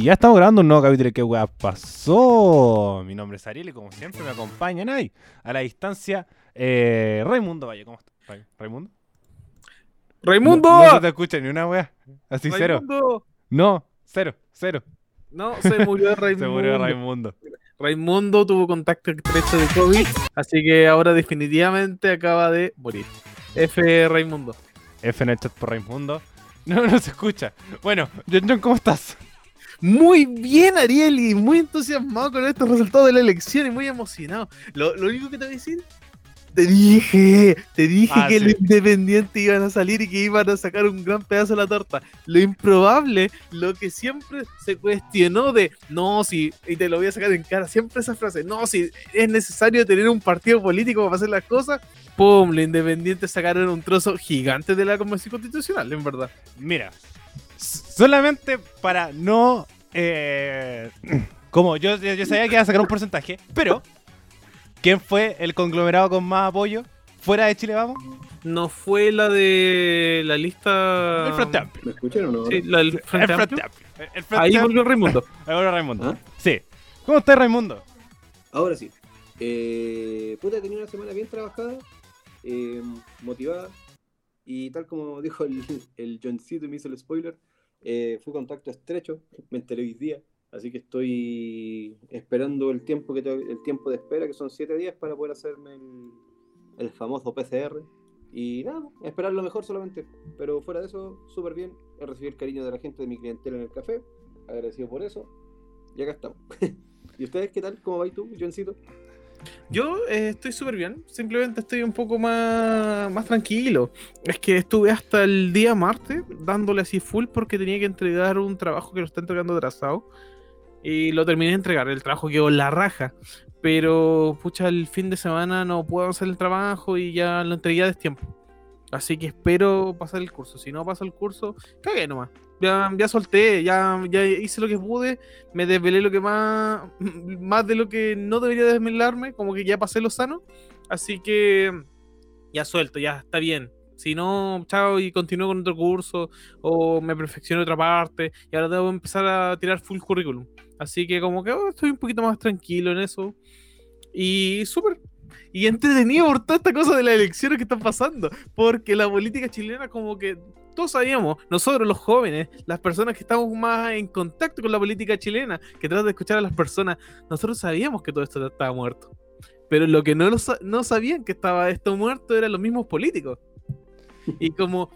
Y ya estamos grabando un nuevo capítulo de ¿Qué weá pasó? Mi nombre es Ariel y como siempre me acompañan ahí, a la distancia, eh, Raimundo Valle. ¿Cómo estás? Ray- ¿Raimundo? ¡Raimundo! No, no se te escucha ni una weá. Así cero. ¡Raimundo! No, cero, cero. No, se murió Raimundo. Se murió Raimundo. Raimundo tuvo contacto estrecho de COVID, así que ahora definitivamente acaba de morir. F. Raimundo. F en el chat por Raimundo. No, no se escucha. Bueno, John John, ¿cómo estás? Muy bien, Ariel, y muy entusiasmado con estos resultados de la elección y muy emocionado. Lo, lo único que te voy a decir, te dije, te dije Ah, que sí. los independientes iban a salir y que iban a sacar un gran pedazo de la torta. Lo improbable, lo que siempre se cuestionó de, no, si, y te lo voy a sacar en cara, siempre esa frase, no, si es necesario tener un partido político para hacer las cosas, ¡pum! Los independientes sacaron un trozo gigante de la Convención Constitucional, en verdad. Mira, solamente para no... eh, como yo, yo sabía que iba a sacar un porcentaje, pero... ¿Quién fue el conglomerado con más apoyo fuera de Chile Vamos? No fue la de la lista... El Frente Amplio. ¿Me escuchan o no? Sí, la del El Frente Frente Amplio. Amplio. El Frente Ahí Amplio. volvió Raimundo. Ahí volvió Raimundo. ¿Ah? Sí. ¿Cómo estás, Raimundo? Ahora sí. Eh, puta, he tenido una semana bien trabajada, eh, motivada, y tal como dijo el, el Johncito y me hizo el spoiler, eh, fue contacto estrecho, me enteré hoy día, así que estoy esperando el tiempo, que el tiempo de espera, que son 7 días, para poder hacerme el, el famoso PCR. Y nada, esperar lo mejor solamente. Pero fuera de eso, súper bien. He recibido el cariño de la gente de mi clientela en el café. Agradecido por eso. Y acá estamos. ¿Y ustedes qué tal? ¿Cómo vais tú, Johncito? Yo eh, estoy súper bien, simplemente estoy un poco más, más tranquilo. Es que estuve hasta el día martes dándole así full porque tenía que entregar un trabajo que lo está entregando atrasado. Y lo terminé de entregar, el trabajo quedó en la raja. Pero, pucha, el fin de semana no puedo hacer el trabajo y ya lo entregué a destiempo. Así que espero pasar el curso. Si no paso el curso, cagué nomás. Ya, ya solté, ya, ya hice lo que pude, me desvelé lo que más, más de lo que no debería desvelarme, como que ya pasé lo sano. Así que ya suelto, ya está bien. Si no, chao y continúo con otro curso o me perfecciono otra parte y ahora debo empezar a tirar full currículum. Así que como que oh, estoy un poquito más tranquilo en eso. Y súper. Y entretenido por toda esta cosa de las elecciones que están pasando. Porque la política chilena como que todos sabíamos, nosotros los jóvenes, las personas que estamos más en contacto con la política chilena, que tratan de escuchar a las personas, nosotros sabíamos que todo esto estaba muerto. Pero lo que no, no sabían que estaba esto muerto eran los mismos políticos. Y como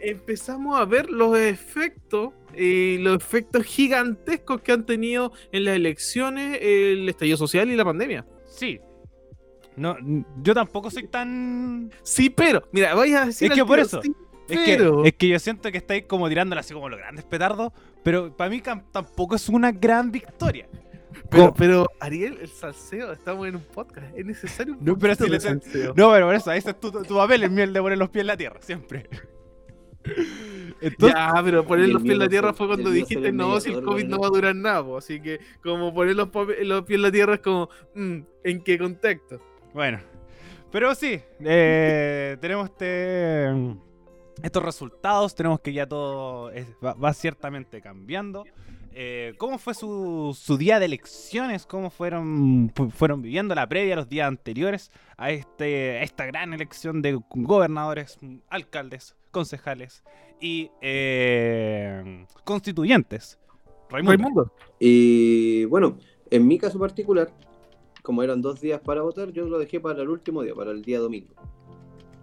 empezamos a ver los efectos, y los efectos gigantescos que han tenido en las elecciones, el estallido social y la pandemia. Sí. No, yo tampoco soy tan. Sí, pero, mira, voy a decir. Es que por eso, sí, Es que, es que yo siento que estáis como tirándole así como los grandes petardos, pero para mí tampoco es una gran victoria. Pero, pero, Ariel, el salseo, estamos en un podcast, es necesario un No, pero si de le-. No, pero por eso, ese es tu, tu papel, el mío, el de poner los pies en la tierra, siempre. Entonces, ya, pero poner los pies en la tierra fue cuando dijiste, no, si el COVID no va a durar nada, po", así que como poner los pies en la tierra es como, mm, ¿en qué contexto? Bueno. Pero sí, eh, tenemos este, estos resultados, tenemos que ya todo es- va, va ciertamente cambiando. Eh, ¿Cómo fue su, su día de elecciones? ¿Cómo fueron, fu- fueron viviendo la previa, los días anteriores a, este, a esta gran elección de gobernadores, alcaldes, concejales y eh, constituyentes? Raimundo. Raimundo. Y bueno, en mi caso particular, como eran dos días para votar, yo lo dejé para el último día, para el día domingo.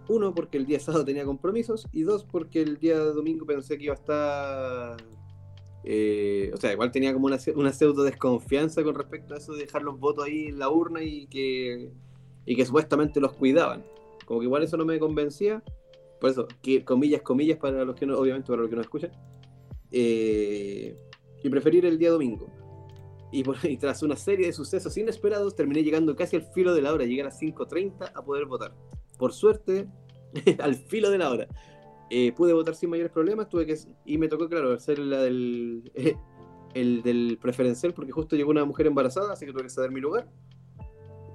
Uno, porque el día sábado tenía compromisos, y dos, porque el día domingo pensé que iba a estar... eh, o sea, igual tenía como una, una pseudo desconfianza con respecto a eso de dejar los votos ahí en la urna y que, y que supuestamente los cuidaban. Como que igual eso no me convencía. Por eso, que, comillas, comillas, para los que no, obviamente para los que no escuchan. Eh, y preferir el día domingo. Y, y tras una serie de sucesos inesperados, terminé llegando casi al filo de la hora. Llegué a las 5.30 a poder votar. Por suerte, al filo de la hora. Eh, pude votar sin mayores problemas. Tuve que, y me tocó, claro, hacer la del, el del preferencial, porque justo llegó una mujer embarazada, así que tuve que ceder mi lugar.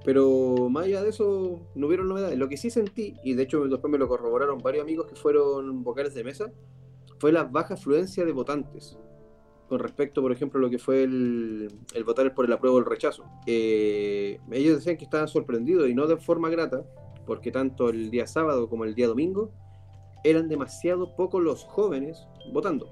Pero más allá de eso, no hubieron novedades. Lo que sí sentí, y de hecho después me lo corroboraron varios amigos que fueron vocales de mesa, fue la baja afluencia de votantes. Con respecto, por ejemplo, a lo que fue el, el votar por el apruebo o el rechazo. Eh, ellos decían que estaban sorprendidos y no de forma grata, porque tanto el día sábado como el día domingo eran demasiado pocos los jóvenes votando.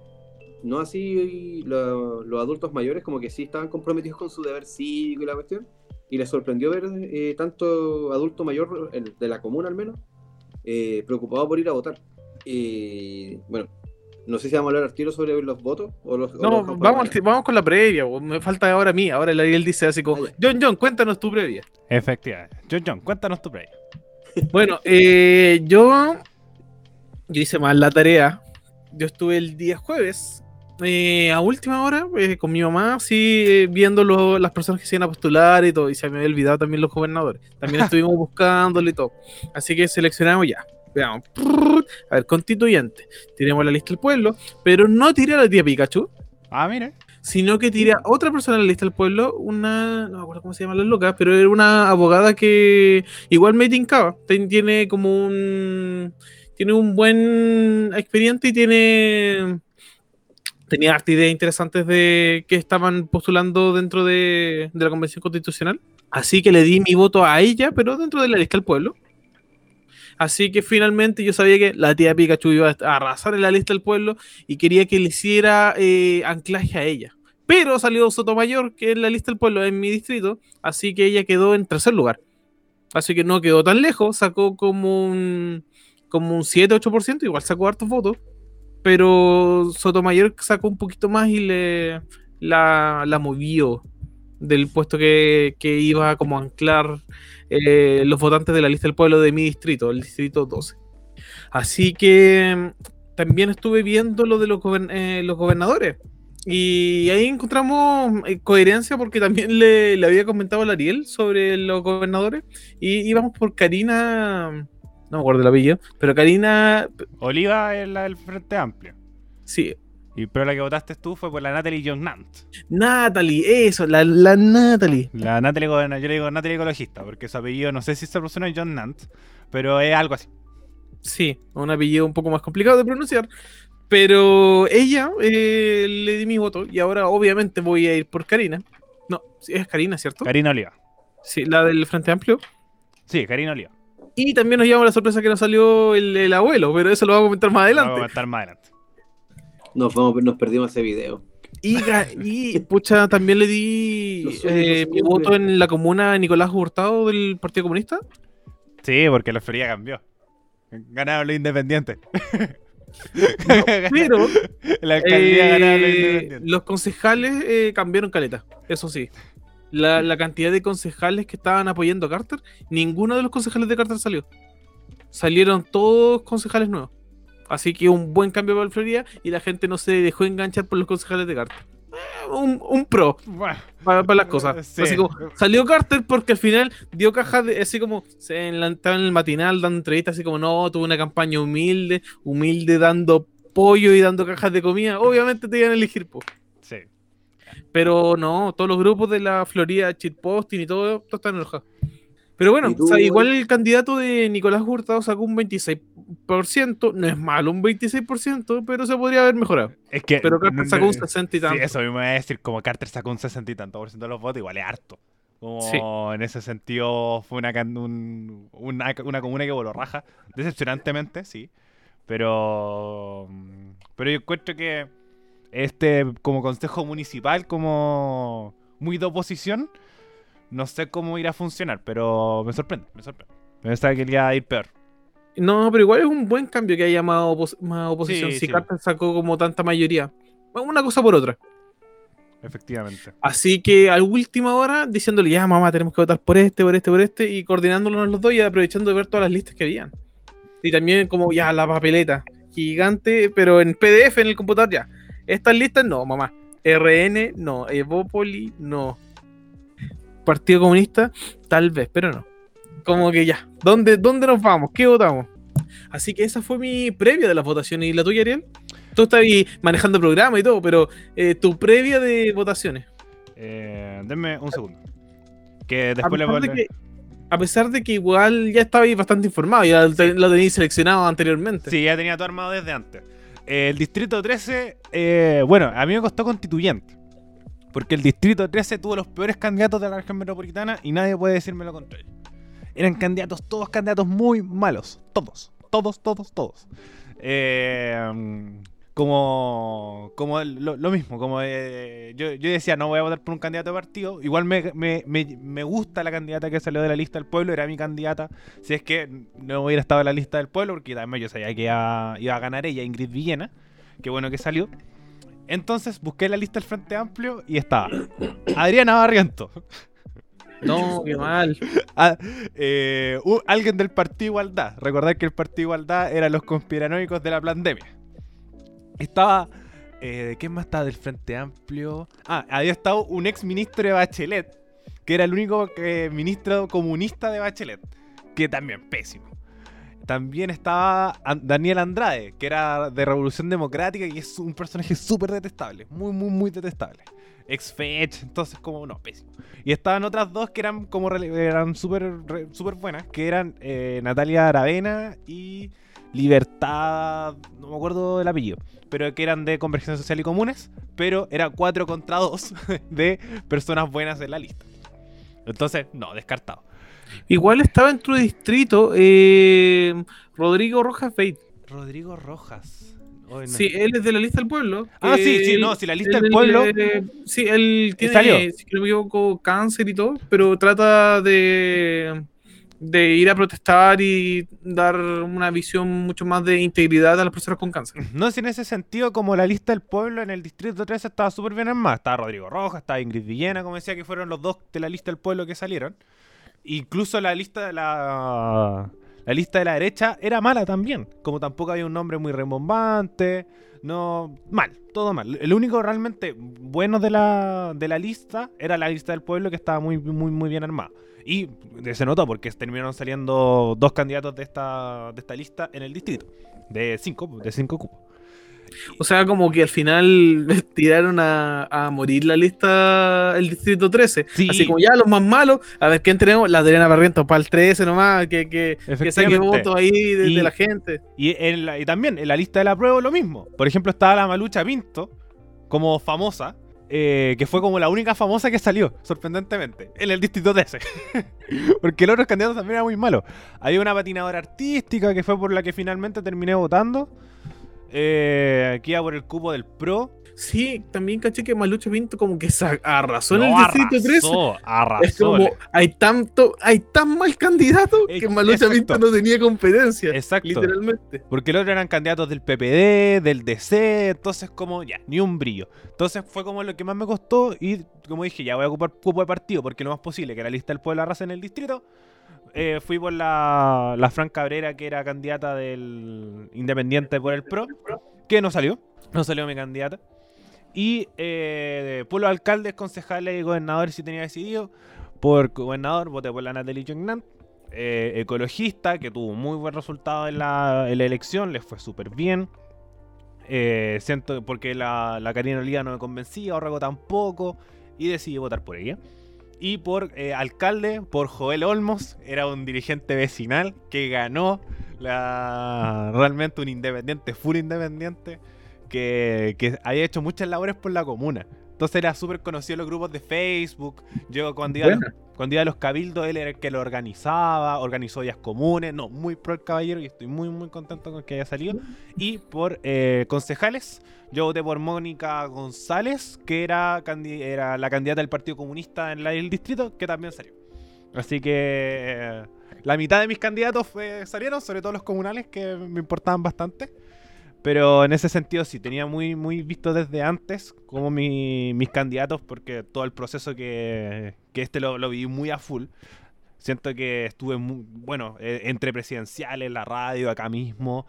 No así lo- los adultos mayores, como que sí estaban comprometidos con su deber cívico y la cuestión. Y les sorprendió ver eh, tanto adulto mayor, el- de la comuna al menos, eh, preocupado por ir a votar. Y bueno, no sé si vamos a hablar al tiro sobre los votos o los. o No, los- vamos, vamos con la previa. Me falta ahora a mí. Ahora el Ariel dice así como: Ah. John, John, cuéntanos tu previa. Efectivamente. John John, cuéntanos tu play. Bueno, eh, yo, yo hice mal la tarea. Yo estuve el día jueves eh, a última hora eh, con mi mamá, sí, eh, viendo lo- las personas que se iban a postular y todo. Y se me había olvidado también los gobernadores. También estuvimos buscándolo y todo. Así que seleccionamos ya. Veamos. A ver, constituyente. Tiremos la lista del pueblo, pero no tiré a la tía Pikachu. Ah, mire. sino que tiré a otra persona en la lista del pueblo, una, no me acuerdo cómo se llama la loca, pero era una abogada que igual me tincaba, tiene como un, tiene un buen expediente y tiene, tenía harta ideas interesantes de que estaban postulando dentro de, de la convención constitucional, así que le di mi voto a ella, pero dentro de la lista del pueblo. Así que finalmente yo sabía que la tía Pikachu iba a arrasar en la lista del pueblo y quería que le hiciera eh, anclaje a ella. Pero salió Sotomayor, que es la lista del pueblo en mi distrito, así que ella quedó en tercer lugar. Así que no quedó tan lejos, sacó como un, como un 7-8%, igual sacó hartos votos. Pero Sotomayor sacó un poquito más y le la, la movió del puesto que, que iba como a anclar eh, los votantes de la lista del pueblo de mi distrito, el distrito 12. Así que mm, también estuve viendo lo de los, eh, los gobernadores. Y ahí encontramos eh, coherencia porque también le, le había comentado a Ariel sobre los gobernadores. Y íbamos por Karina, no me acuerdo el apellido, pero Karina, Oliva es la del Frente Amplio. sí, Y pero la que votaste tú fue por la Natalie John Nant. Natalie, eso, la, la Natalie. La Natalie, goberna- yo le digo Natalie Ecologista, porque su apellido no sé si se pronuncia John Nant, pero es algo así. Sí, un apellido un poco más complicado de pronunciar. Pero ella eh, le di mi voto y ahora obviamente voy a ir por Karina. No, es Karina, ¿cierto? Karina Oliva. Sí, la del Frente Amplio. Sí, Karina Oliva. Y también nos llevamos la sorpresa que nos salió el, el abuelo, pero eso lo vamos a comentar más Vamos a adelante. comentar más adelante. Nos, vamos, nos perdimos ese video. Y, y, pucha, también le di Los sueños, eh, los mi voto en la comuna de Nicolás Hurtado del Partido Comunista. Sí, porque la Florida cambió. Ganaron los independientes. Pero la alcaldía ganaron los eh, independientes. los concejales eh, cambiaron caleta, eso sí. La, la cantidad de concejales que estaban apoyando a Carter, ninguno de los concejales de Carter salió. Salieron todos concejales nuevos. Así que un buen cambio para el Florida y la gente no se dejó enganchar por los concejales de Carter. Eh, un, un pro Bueno, para, para las cosas. Sí. Así como, salió Carter porque al final dio cajas de. Así como se en la- estaba en el matinal dando entrevistas, así como no, tuvo una campaña humilde, humilde dando pollo y dando cajas de comida. Obviamente te iban a elegir, po. sí. Pero no, todos los grupos de la Florida, Posting y todo, todos están enojados. Pero bueno, ¿Y tú, o sea, Will? igual el candidato de Nicolás Hurtado sacó un 26%, no es malo un 26%, pero se podría haber mejorado. Es que. Pero Carter sacó un no- 60 y Sí, tanto. eso mismo a decir. Como Carter sacó un 60 y tanto por ciento de los votos, igual es harto. Como Sí. en ese sentido fue una, un- una, una comuna que voló raja. Decepcionantemente, sí. Pero. mm, Pero yo encuentro que este, como consejo municipal, como muy de oposición, no sé cómo irá a funcionar, pero me sorprende, me sorprende. Pensaba que iba a ir peor. No, pero igual es un buen cambio que haya más, opos- más oposición. Sí, si sí. Carter sacó como tanta mayoría. Una cosa por otra. Efectivamente. Así que a última hora, diciéndole, ya mamá, tenemos que votar por este, por este, por este, y coordinándonos los dos y aprovechando de ver todas las listas que habían. Y también como ya la papeleta gigante, pero en PDF en el computador ya. Estas listas no, mamá. RN no, Evópoli no. Partido Comunista, tal vez, pero no. Como que ya. ¿Dónde, dónde nos vamos? ¿Qué votamos? Así que esa fue mi previa de las votaciones. ¿Y la tuya, Ariel? Tú estás ahí manejando el programa y todo, pero eh, tu previa de votaciones. Eh, denme un segundo. Que A después le pesar, de vuelve- que, a pesar de que igual ya estabais bastante informado, ya lo tenéis seleccionado anteriormente. Sí, ya tenía todo armado desde antes. El distrito 13, eh, bueno, a mí me costó constituyente. Porque el distrito 13 tuvo los peores candidatos de la región metropolitana y nadie puede decirme lo contrario. Eran candidatos, todos candidatos muy malos. Todos, todos, todos, todos. Eh, como como lo, lo mismo, como eh, yo, yo decía, no voy a votar por un candidato de partido. Igual me, me, me, me gusta la candidata que salió de la lista del pueblo, era mi candidata. Si es que no hubiera estado en la lista del pueblo, porque también yo sabía que iba, iba a ganar ella, Ingrid Villena. Qué bueno que salió. Entonces busqué la lista del Frente Amplio y estaba Adriana Barriento. No, qué mal. Ah, eh, alguien del Partido Igualdad. Recordad que el Partido Igualdad eran los conspiranoicos de la pandemia. Estaba. Eh, ¿Quién más estaba del Frente Amplio? Ah, había estado un ex ministro de Bachelet, que era el único que- ministro comunista de Bachelet, que también pésimo. También estaba An- Daniel Andrade, que era de Revolución Democrática y es un personaje súper detestable, muy, muy, muy detestable. Ex Fetch, entonces como no, pésimo. Y estaban otras dos que eran como eran súper súper buenas, que eran eh, Natalia Aravena y Libertad, no me acuerdo del apellido, pero que eran de Convergencia Social y Comunes, pero era 4 contra 2 de personas buenas en la lista. Entonces, no, descartado. Igual estaba en tu distrito eh, Rodrigo Rojas Beit. Rodrigo Rojas. Hoy no- Sí, él es de la lista del pueblo. Ah, sí, sí, él- no, si la lista del pueblo. eh, sí, él tiene, Salió. si no me equivoco, cáncer y todo, pero trata de, de ir a protestar y dar una visión mucho más de integridad a las personas con cáncer. No sé, en ese sentido, como la lista del pueblo en el distrito 13 estaba súper bien armada. Estaba Rodrigo Rojas, estaba Ingrid Villena, como decía, que fueron los dos de la lista del pueblo que salieron. Incluso la lista de la. La lista de la derecha era mala también. Como tampoco había un nombre muy rembombante. No. Mal, todo mal. El único realmente bueno de la, de la lista era la lista del pueblo que estaba muy, muy, muy bien armada. Y se notó porque terminaron saliendo dos candidatos de esta, de esta lista en el distrito. De cinco, de cinco cupos. O sea, como que al final tiraron a, a morir la lista el distrito 13. Sí. Así como ya los más malos, a ver quién tenemos, la Adriana Barrientos para el 13 nomás, que, que, que saque votos ahí de, Y- de la gente. Y, en la- y también en la lista de la prueba lo mismo. Por ejemplo, estaba la Malucha Pinto, como famosa, eh, que fue como la única famosa que salió, sorprendentemente, en el distrito 13. Porque los otros candidatos también eran muy malos. Había una patinadora artística que fue por la que finalmente terminé votando. Eh, que iba por el cupo del PRO. Sí, también caché que Malucha Pinto como que se arrasó en el No, distrito 13. arrasó, arrasó. Es como, hay tanto, hay tan mal candidato que Malucha exacto. Pinto no tenía competencia. Exacto. Literalmente. Porque los otros eran candidatos del PPD, del DC, entonces como ya, ni un brillo. Entonces fue como lo que más me costó y como dije, ya voy a ocupar cupo de partido porque lo más posible que la lista del pueblo arrase en el distrito. Eh, fui por la, la Fran Cabrera, que era candidata del Independiente por el PRO, que no salió, no salió mi candidata. Y eh, por los alcaldes, concejales y gobernadores si tenía decidido. Por gobernador voté por la Natalie Jognant eh, ecologista, que tuvo muy buen resultado en la, elección, les fue súper bien. Eh, siento porque la, la Karina no me convencía, Orrego tampoco, y decidí votar por ella. Y por eh, alcalde, por Joel Olmos, era un dirigente vecinal que ganó realmente un independiente, full independiente, que, que había hecho muchas labores por la comuna. Entonces era súper conocido en los grupos de Facebook. Yo cuando iba, a los, Buena. cuando iba a los cabildos, él era el que lo organizaba, organizó días comunes. No, muy pro el caballero y estoy muy, muy contento con que haya salido. Y por eh, concejales, yo voté por Mónica González, que era, era la candidata del Partido Comunista en la, el distrito, que también salió. Así que eh, la mitad de mis candidatos fue- salieron, sobre todo los comunales, que me importaban bastante. Pero en ese sentido sí, tenía muy, muy visto desde antes como mi- mis candidatos, porque todo el proceso que, que este lo, lo viví muy a full. Siento que estuve, muy, bueno, eh, entre presidenciales, la radio, acá mismo.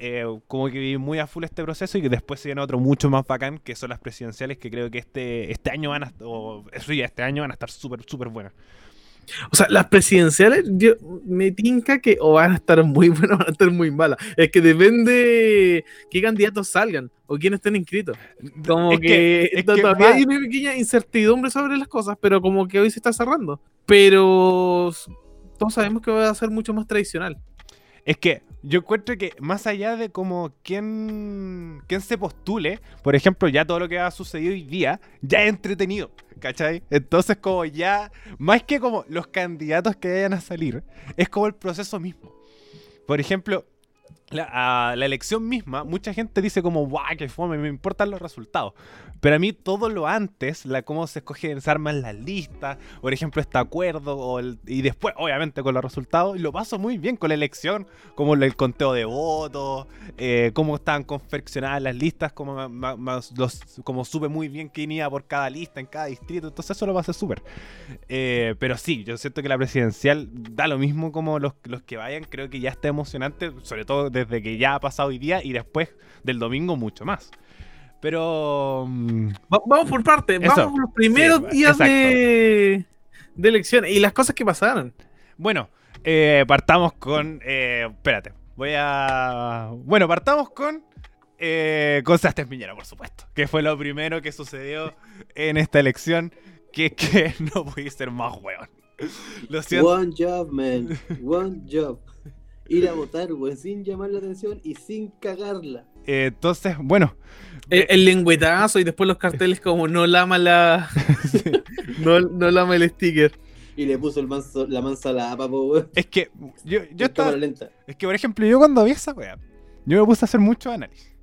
eh, como que viví muy a full este proceso y que después se viene otro mucho más bacán, que son las presidenciales, que creo que este, este año van a, o, sí, este año van a estar súper, súper buenas. O sea, las presidenciales, yo me tinca que o van a estar muy buenas o van a estar muy malas. Es que depende qué candidatos salgan o quiénes estén inscritos. Como Es que, que- es que todavía va- hay una pequeña incertidumbre sobre las cosas, pero como que hoy se está cerrando. Pero todos sabemos que va a ser mucho más tradicional. Es que yo encuentro que más allá de como quién, quién se postule, por ejemplo, ya todo lo que ha sucedido hoy día, ya es entretenido, ¿cachai? Entonces como ya, más que como los candidatos que vayan a salir, es como el proceso mismo. Por ejemplo, la, la elección misma, mucha gente dice como, guau, que fome, me importan los resultados. Pero a mí todo lo antes, la cómo se escogen, se arman las listas, por ejemplo, este acuerdo, y después, obviamente, con los resultados, lo paso muy bien con la elección, como el conteo de votos, eh, cómo estaban confeccionadas las listas, como, ma- ma- los, como supe muy bien quién iba por cada lista en cada distrito, entonces eso lo pasé súper. Eh, pero sí, yo siento que la presidencial da lo mismo como los, los que vayan, creo que ya está emocionante, sobre todo desde que ya ha pasado hoy día y después del domingo mucho más. Pero... mm, Va- vamos por parte, Eso. vamos por los primeros Sí, días de, de elecciones y las cosas que pasaron. Bueno, eh, partamos con... eh, espérate, voy a... Bueno, partamos con... Eh, con Sebastián Piñera, por supuesto. Que fue lo primero que sucedió en esta elección. Que, que no pude ser más hueón. Lo siento. One job, man. One job. Ir a votar, weón, sin llamar la atención y sin cagarla. Eh, entonces, bueno. El, el lengüetazo y después los carteles como no lama la. no, no lama el sticker. Y le puso el manso, la mansa lapa, po, weón. Es que yo, yo estaba... lenta. Es que, por ejemplo, yo cuando vi esa wea, yo me puse a hacer mucho análisis.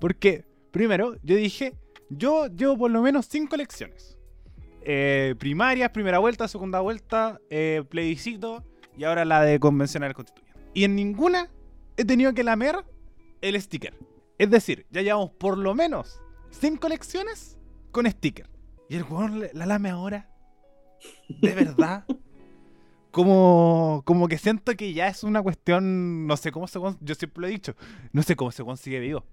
Porque, primero, yo dije, yo llevo por lo menos cinco elecciones. Eh, primarias, primera vuelta, segunda vuelta, eh, plebiscito y ahora la de convencional constituyente. Y en ninguna he tenido que lamer el sticker. Es decir, ya llevamos por lo menos cinco elecciones con sticker. Y el weón la lame ahora. De verdad. Como, como que siento que ya es una cuestión, no sé cómo se yo siempre lo he dicho, no sé cómo se consigue vivo,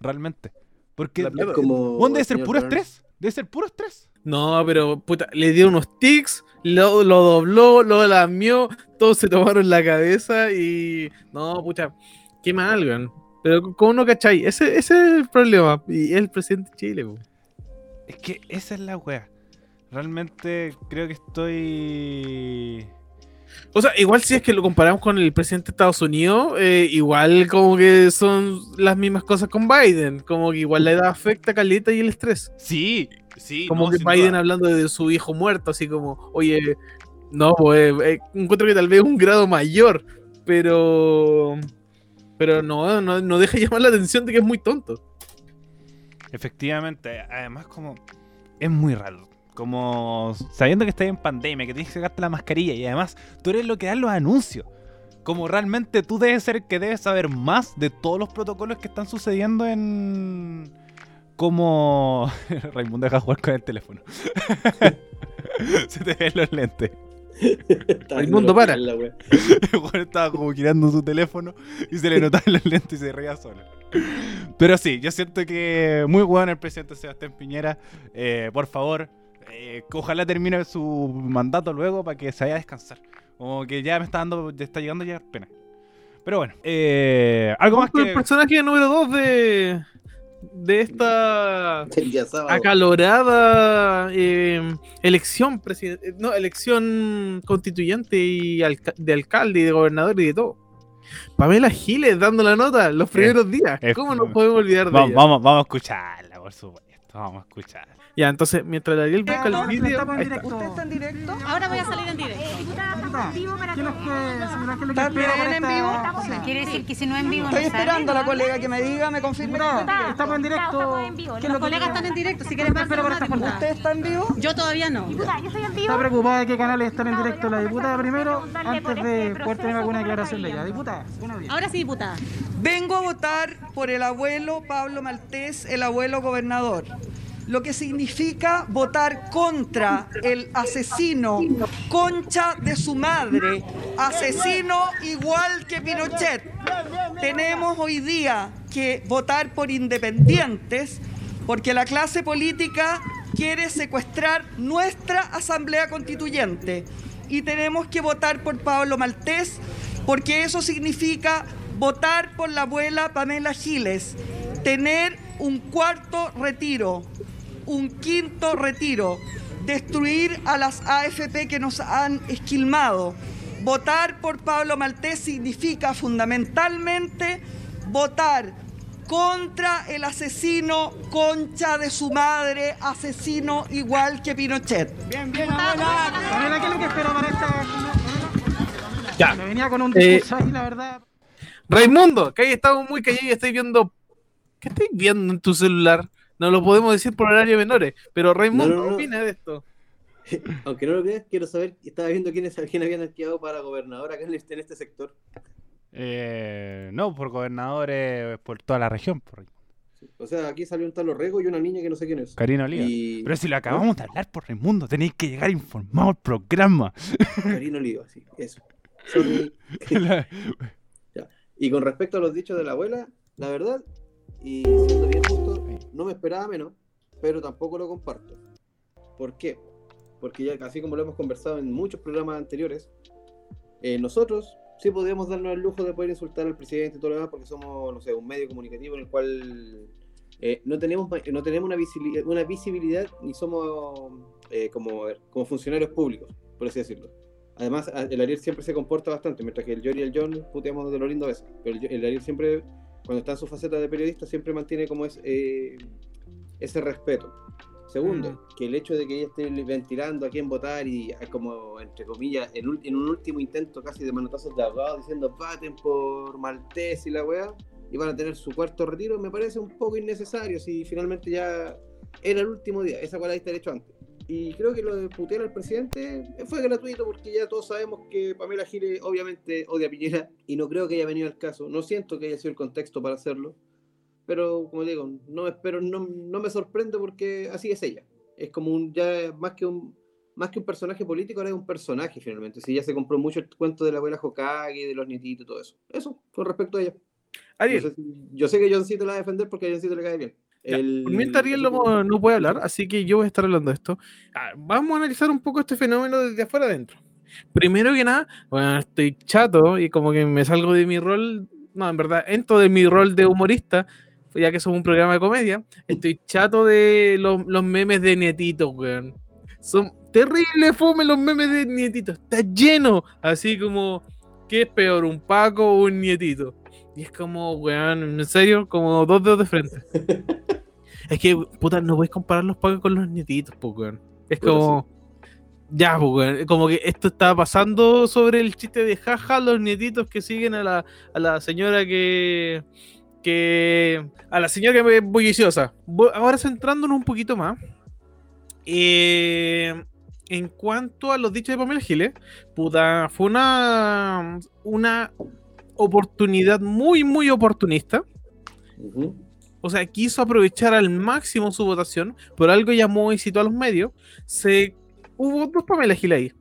realmente. Porque como. debe ser puro estrés, debe ser puro estrés. No, pero puta, le dio unos tics, lo, lo dobló, lo lamió, todos se tomaron la cabeza y. No, pucha, qué mal, weón. Pero como no cachai, ese, ese es el problema. Y es el presidente de Chile, weón. Es que esa es la wea. Realmente creo que estoy... O sea, igual si es que lo comparamos con el presidente de Estados Unidos, eh, igual como que son las mismas cosas con Biden. Como que igual la edad afecta a caleta y el estrés. Sí, sí. Como no, que Biden duda. hablando de su hijo muerto, así como, oye, no, pues eh, encuentro que tal vez un grado mayor, pero. Pero no, no, no deja llamar la atención de que es muy tonto. Efectivamente, además como... Es muy raro. Como sabiendo que estás en pandemia, que tienes que sacarte la mascarilla y además tú eres lo que dan los anuncios. Como realmente tú debes ser el que debes saber más de todos los protocolos que están sucediendo en... Como... Raimundo deja jugar con el teléfono. Se te ven los lentes. Estaba El mundo viendo para. la wea. El weón estaba como girando su teléfono y se le notaban los lentes y se reía solo. Pero sí, yo siento que muy bueno el presidente Sebastián Piñera. Eh, por favor, eh, ojalá termine su mandato luego para que se vaya a descansar. Como que ya me está dando, ya está llegando ya pena. Pero bueno, eh, algo más que... el personaje número 2 de, de esta acalorada eh, elección no, elección constituyente y alca- de alcalde y de gobernador y de todo. Pamela Giles dando la nota los primeros días. es- ¿Cómo nos podemos olvidar de Vamos, ella? vamos, vamos a escucharla, por supuesto. Vamos a escucharla. Ya, entonces, mientras Ariel busca el Estamos- vídeo, estamos en. ¿Usted está en directo? Ahora voy a salir en directo. Diputada, ¿Quién es que, señora, qué es lo que ¿Está espera para bien en vivo? Quiere decir que si no en vivo no Estoy esperando a la colega que me diga, me confirme que está en Diputada, directo. estamos en directo. ¿Qué es lo Los que colegas están en directo, si quieres ¿Qué espera para esta jornada? ¿Usted está en vivo? Yo todavía no. ¿Está preocupada de qué canales están en directo la diputada primero antes de poder tener alguna declaración de ella? Diputada. Ahora sí, diputada. Vengo a votar por el abuelo Pablo Maltés, el abuelo gobernador. Lo que significa votar contra el asesino, concha de su madre, asesino igual que Pinochet. Tenemos hoy día que votar por independientes porque la clase política quiere secuestrar nuestra asamblea constituyente y tenemos que votar por Pablo Maltés porque eso significa votar por la abuela Pamela Giles, tener un cuarto retiro, un quinto retiro, destruir a las AFP que nos han esquilmado votar por Pablo Maltés significa fundamentalmente votar contra el asesino concha de su madre, asesino igual que Pinochet. Pamela, ¿qué es lo que espero para esta? Ya. Me venía con un Eh, discurso ahí, la verdad. Raimundo, que ahí estamos muy callados y estoy viendo. ¿Qué estáis viendo en tu celular? No lo podemos decir por horario menores, pero Raimundo, No, no, no. ¿qué opina de esto? Aunque no lo creas, quiero saber, estaba viendo quiénes quién habían arqueado para gobernador acá en este, en este sector. Eh, no, por gobernadores por toda la región, por O sea, aquí salió un tal Orrego y una niña que no sé quién es. Karina Oliva. Y... Pero si lo acabamos de hablar por Raimundo, tenéis que llegar informado al programa. Karina Oliva, sí, eso. Sorry. La- Y con respecto a los dichos de la abuela, la verdad, y siendo bien justo, no me esperaba menos, pero tampoco lo comparto. ¿Por qué? Porque ya así como lo hemos conversado en muchos programas anteriores, eh, nosotros sí podríamos darnos el lujo de poder insultar al presidente y todo lo demás porque somos, no sé, un medio comunicativo en el cual eh, no tenemos no tenemos una visibilidad, una visibilidad ni somos eh, como, como funcionarios públicos, por así decirlo. Además, el Ariel siempre se comporta bastante, mientras que el Jory y el John puteamos de lo lindo a veces. Pero el Ariel siempre, cuando está en su faceta de periodista, siempre mantiene como es, eh, ese respeto. Segundo, Mm. que el hecho de que ella esté ventilando a quién votar y eh, como, entre comillas, en, un último intento casi de manotazos de abogados diciendo voten por Maltés y la weá, y van a tener su cuarto retiro, me parece un poco innecesario si finalmente ya era el último día. Esa cual está hecho antes. Y creo que lo de putear al presidente fue gratuito porque ya todos sabemos que Pamela Giles obviamente odia a Piñera y no creo que haya venido al caso. No siento que haya sido el contexto para hacerlo. Pero como digo, no me espero, no, no me sorprende porque así es ella. Es como un ya más que un más que un personaje político, ahora es un personaje finalmente. Si ya se compró mucho el cuento de la abuela Hokage, de los nietitos y todo eso. Eso, con respecto a ella. Yo sé, yo sé que Johncito la va a defender porque a Johncito le cae bien. El- mientras Ariel no, no puede hablar, así que yo voy a estar hablando de esto. Ah, vamos a analizar un poco este fenómeno desde afuera adentro. Primero que nada, bueno, estoy chato y como que me salgo de mi rol, no, en verdad, entro de mi rol de humorista, ya que somos un programa de comedia. Estoy chato de los, los memes de nietitos, weón. Son terribles fome los memes de nietitos. Está lleno, así como, ¿qué es peor, un Paco o un nietito? Y es como, weón, en serio, como dos dedos de frente. Es que, puta, no puedes comparar los pagos con los nietitos, pues, weón. Es Puta, como. Ya, pues, weón. Como que esto está pasando sobre el chiste de jaja, los nietitos que siguen a la, a la señora que. que. a la señora que es bulliciosa. Ahora centrándonos un poquito más. eh, en cuanto a los dichos de Pamela Giles, puta, fue una. una oportunidad muy, muy oportunista. O sea, quiso aprovechar al máximo su votación, por algo llamó y citó a los medios. Se... Hubo dos Pamela Giles ahí.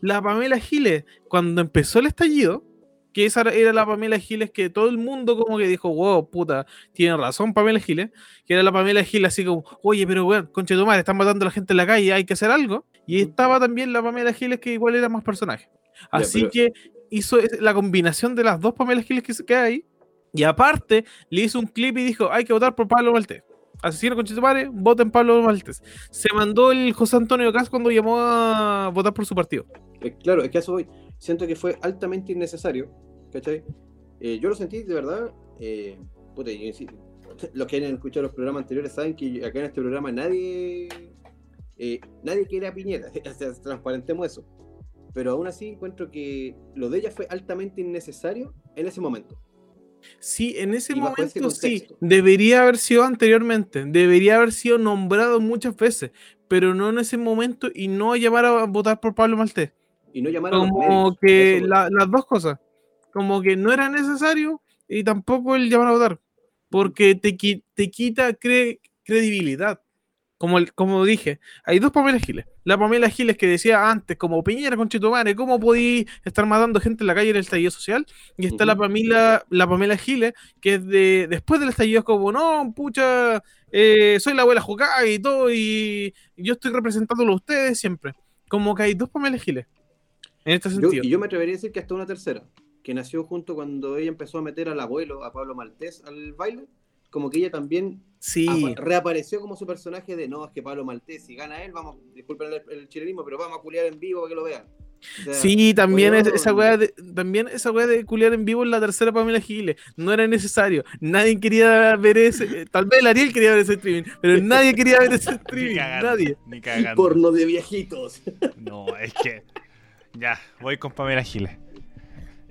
La Pamela Giles, cuando empezó el estallido, que esa era- la Pamela Giles que todo el mundo como que dijo, wow, puta, tiene razón Pamela Giles, que era la Pamela Giles así como, oye, pero weón, conche tu madre, están matando a la gente en la calle, hay que hacer algo. Y estaba también la Pamela Giles que igual era más personaje. Así pero- que hizo la combinación de las dos Pamela Giles que, que hay. Y aparte, le hizo un clip y dijo: Hay que votar por Pablo Maltés. Asesino con Chitumare, voten Pablo Maltés. Se mandó el José Antonio Cas cuando llamó a votar por su partido. Eh, claro, es que eso voy. Siento que fue altamente innecesario, ¿cachai? Eh, yo lo sentí de verdad. eh, yo los que hayan escuchado los programas anteriores saben que acá en este programa nadie eh, nadie quiere a Piñera, transparentemos eso. Pero aún así encuentro que lo de ella fue altamente innecesario en ese momento. Sí, en ese momento sí. Debería haber sido anteriormente. Debería haber sido nombrado muchas veces. Pero no en ese momento y no llamar a votar por Pablo Maltés. Y no llamar a los Como que eso la- las dos cosas. Como que no era necesario y tampoco el llamar a votar. Porque te, te quita cre- credibilidad. Como, el- como dije, hay dos Pamela Giles. La Pamela Giles que decía antes, como Piñera con Chetumare, ¿cómo podí estar matando gente en la calle en el estallido social? Y está la. Pamela, la Pamela Giles, que es de después del estallido es como, no, pucha, eh, soy la abuela Jocá y todo, y yo estoy representándolo a ustedes siempre. Como que hay dos Pamela Giles. En este Yo- sentido. y yo me atrevería a decir que hasta una tercera, que nació junto cuando ella empezó a meter al abuelo, a Pablo Maltés, al baile, como que ella también Sí, apa- reapareció como su personaje de no, es que Pablo Maltés, si gana él, vamos, disculpen el, el chilenismo, pero vamos a culiar en vivo para que lo vean. O sea, Sí, también es- esa weá de, también esa weá de culiar en vivo en la tercera Pamela Giles. No era necesario. Nadie quería ver ese. eh, Tal vez el Ariel quería ver ese streaming, pero nadie quería ver ese Ni streaming. cagando. Nadie. Ni cagando. Porno de viejitos. No, es que. Ya, voy con Pamela Giles.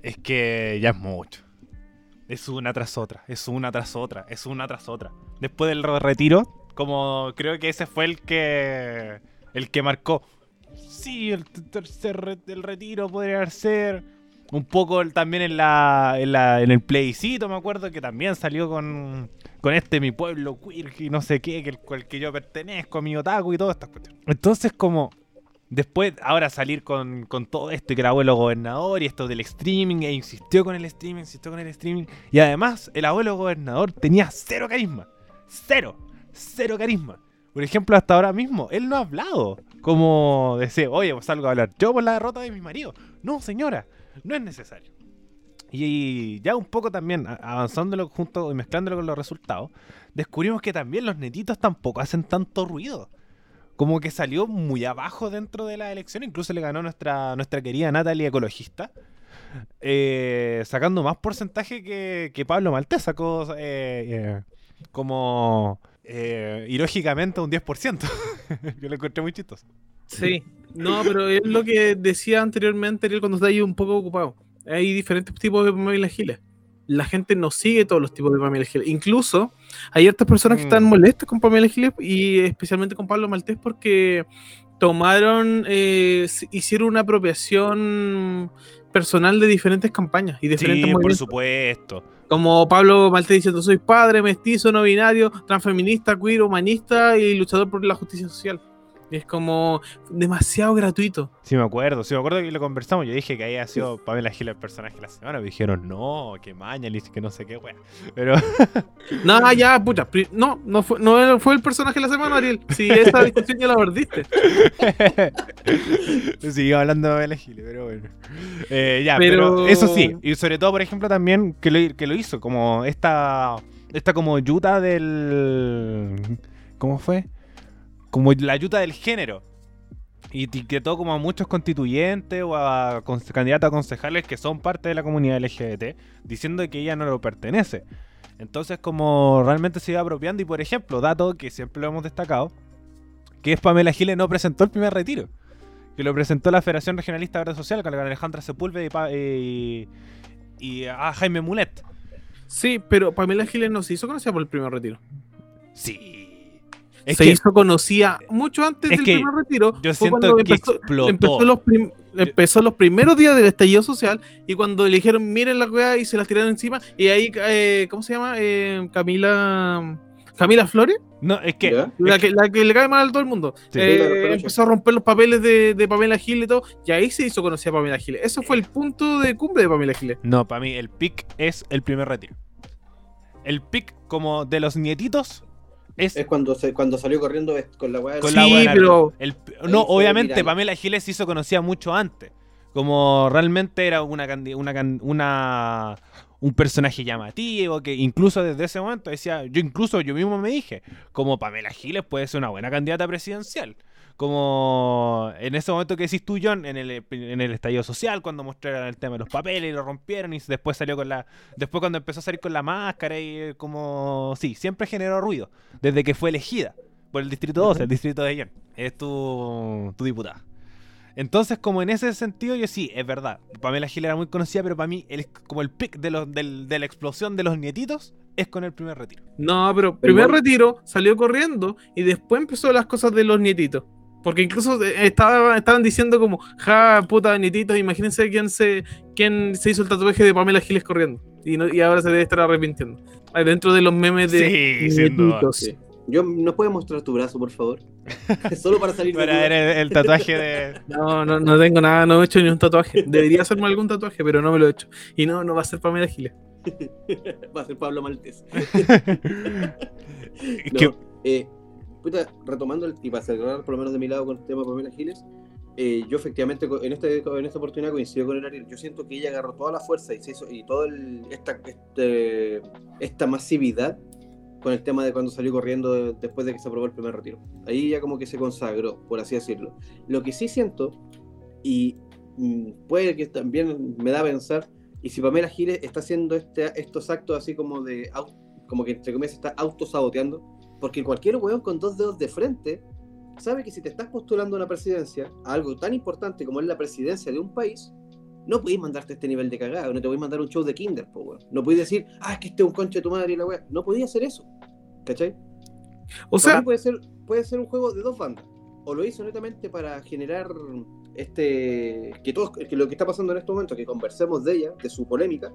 Es que ya es mucho. Es una tras otra, es una tras otra, es una tras otra. Después del re- retiro, como creo que ese fue el que. el que marcó. Sí, el tercer el retiro podría ser. Un poco también en la, en la. en el plebiscito, me acuerdo que también salió con. con este mi pueblo queer y no sé qué, que el cual que yo pertenezco, mi otaku y todas estas cuestiones. Entonces, como. Después, ahora salir con, con todo esto y que el abuelo gobernador y esto del streaming, e insistió con el streaming, insistió con el streaming. Y además, el abuelo gobernador tenía cero carisma. Cero. Cero carisma. Por ejemplo, hasta ahora mismo, él no ha hablado. Como decir, oye, pues salgo a hablar yo por la derrota de mi marido. No, señora, no es necesario. Y ya un poco también, avanzándolo junto y mezclándolo con los resultados, descubrimos que también los netitos tampoco hacen tanto ruido como que salió muy abajo dentro de la elección. Incluso le ganó nuestra, nuestra querida Natalie Ecologista. eh, sacando más porcentaje que, que Pablo Maltés sacó eh, eh, como irógicamente un 10%. Yo lo encontré muy chistoso. Sí. No, pero es lo que decía anteriormente cuando está ahí un poco ocupado. Hay diferentes tipos de Pamela Giles. La gente no sigue todos los tipos de Pamela Giles. Incluso hay otras personas que Mm. están molestas con Pamela Giles y especialmente con Pablo Maltés porque tomaron, eh, hicieron una apropiación personal de diferentes campañas y diferentes Sí, por supuesto. Como Pablo Maltés diciendo, soy padre, mestizo, no binario, transfeminista, queer, humanista y luchador por la justicia social. Es como demasiado gratuito. Sí, me acuerdo. Sí, me acuerdo que lo conversamos. Yo dije que había sido Pamela Gil el personaje de la semana. Me dijeron, no, que Mañalis, que no sé qué, wea. Pero No, ya, puta. No, no fue, no fue el personaje de la semana, Ariel. Si esa discusión ya la perdiste. Sigo hablando de Pamela Gil, pero bueno. Eh, ya, pero... Pero- eso sí. Y sobre todo, por ejemplo, también que lo, que lo hizo. Como esta. Esta como yuta del. ¿Cómo fue? Como la yuta del género. Y etiquetó como a muchos constituyentes o a candidatos a concejales que son parte de la comunidad LGBT, diciendo que ella no lo pertenece. Entonces, como realmente se iba apropiando, y por ejemplo, dato que siempre lo hemos destacado, que es Pamela Giles no presentó el primer retiro, que lo presentó la Federación Regionalista de Verde Social con Alejandra Sepúlveda y, Pa- y, y a Jaime Mulet. Sí, pero Pamela Giles no se hizo conocida por el primer retiro. Sí. Es se que hizo conocida mucho antes es del que primer retiro. yo fue siento cuando que empezó, explotó. empezó los prim- empezó los primeros días del estallido social y cuando le dijeron miren la weá y se las tiraron encima y ahí eh, ¿cómo se llama? Eh, Camila Camila Flores, no, es que la que, la que le cae mal a todo el mundo. Sí. Eh, empezó a romper los papeles de, de Pamela Giles y todo, y ahí se hizo conocida Pamela Giles. Eso fue el punto de cumbre de Pamela Giles. No, para mí el pick es el primer retiro. El pick como de los nietitos es, Es cuando, se, cuando salió corriendo con la weá. con Sí, la pero- el- no, obviamente viral. Pamela Giles se hizo conocida mucho antes. Como realmente era una, una, can- una un personaje llamativo que incluso desde ese momento decía, yo incluso yo mismo me dije, como Pamela Giles puede ser una buena candidata presidencial. Como en ese momento que decís tú, John, en el, en el estallido social, cuando mostraron el tema de los papeles y lo rompieron, y después salió con la. Después cuando empezó a salir con la máscara y eh, como. Sí, siempre generó ruido. Desde que fue elegida por el distrito 12, el distrito de John. Es tu, tu diputada. Entonces, como en ese sentido, yo sí, es verdad. Pamela Gil era muy conocida, pero para mí, el, como el pic de, los, del- de la explosión de los nietitos es con el primer retiro. No, pero primer retiro salió corriendo y después empezó las cosas de los nietitos. Porque incluso eh, estaba- estaban diciendo como, ja, puta, nietitos, imagínense quién se, quién se hizo el tatuaje de Pamela Giles corriendo. Y, no- y ahora se debe estar arrepintiendo. Dentro de los memes de Sí. Sí. Yo, ¿Nos puedes mostrar tu brazo, por favor? Solo para salir Para ver el, el tatuaje de. No, no, no tengo nada, no he hecho ni un tatuaje. Debería hacerme algún tatuaje, pero no me lo he hecho. Y no, no va a ser Pamela Giles. Va a ser Pablo Maltés. No, eh, puta, retomando el, y para cerrar por lo menos de mi lado con el tema de Pamela Giles, eh, yo efectivamente en, este, en esta oportunidad coincido con el Ariel. Yo siento que ella agarró toda la fuerza y se hizo, y toda esta, este, esta masividad con el tema de cuando salió corriendo de- después de que se aprobó el primer retiro. Ahí ya como que se consagró, por así decirlo. Lo que sí siento, y mm, puede que también me da a pensar, y si Pamela Giles está haciendo este, estos actos así como de, como que entre comillas está autosaboteando, porque cualquier weón con dos dedos de frente sabe que si te estás postulando a una presidencia, a algo tan importante como es la presidencia de un país, no podéis mandarte este nivel de cagada, no te a mandar un show de Kinder, po, weón. No podéis decir, ah, es que este es un conche de tu madre y la weá. No podía hacer eso, ¿cachai? O sea, puede ser, puede ser un juego de dos bandas. O lo hizo netamente para generar este que todos que lo que está pasando en estos momentos, que conversemos de ella, de su polémica,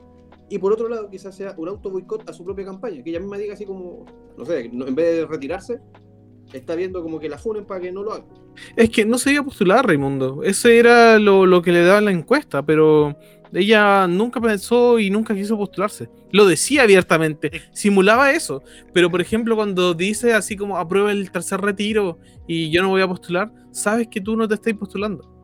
y por otro lado quizás sea un auto boicot a su propia campaña, que ella misma diga así como, no sé, en vez de retirarse, está viendo como que la funen para que no lo haga. es que no se iba a postular, Raimundo. Ese era lo, lo que le daba la encuesta, pero ella nunca pensó y nunca quiso postularse. Lo decía abiertamente, simulaba eso. Pero, por ejemplo, cuando dice así como aprueba el tercer retiro y yo no voy a postular, sabes que tú no te estás postulando.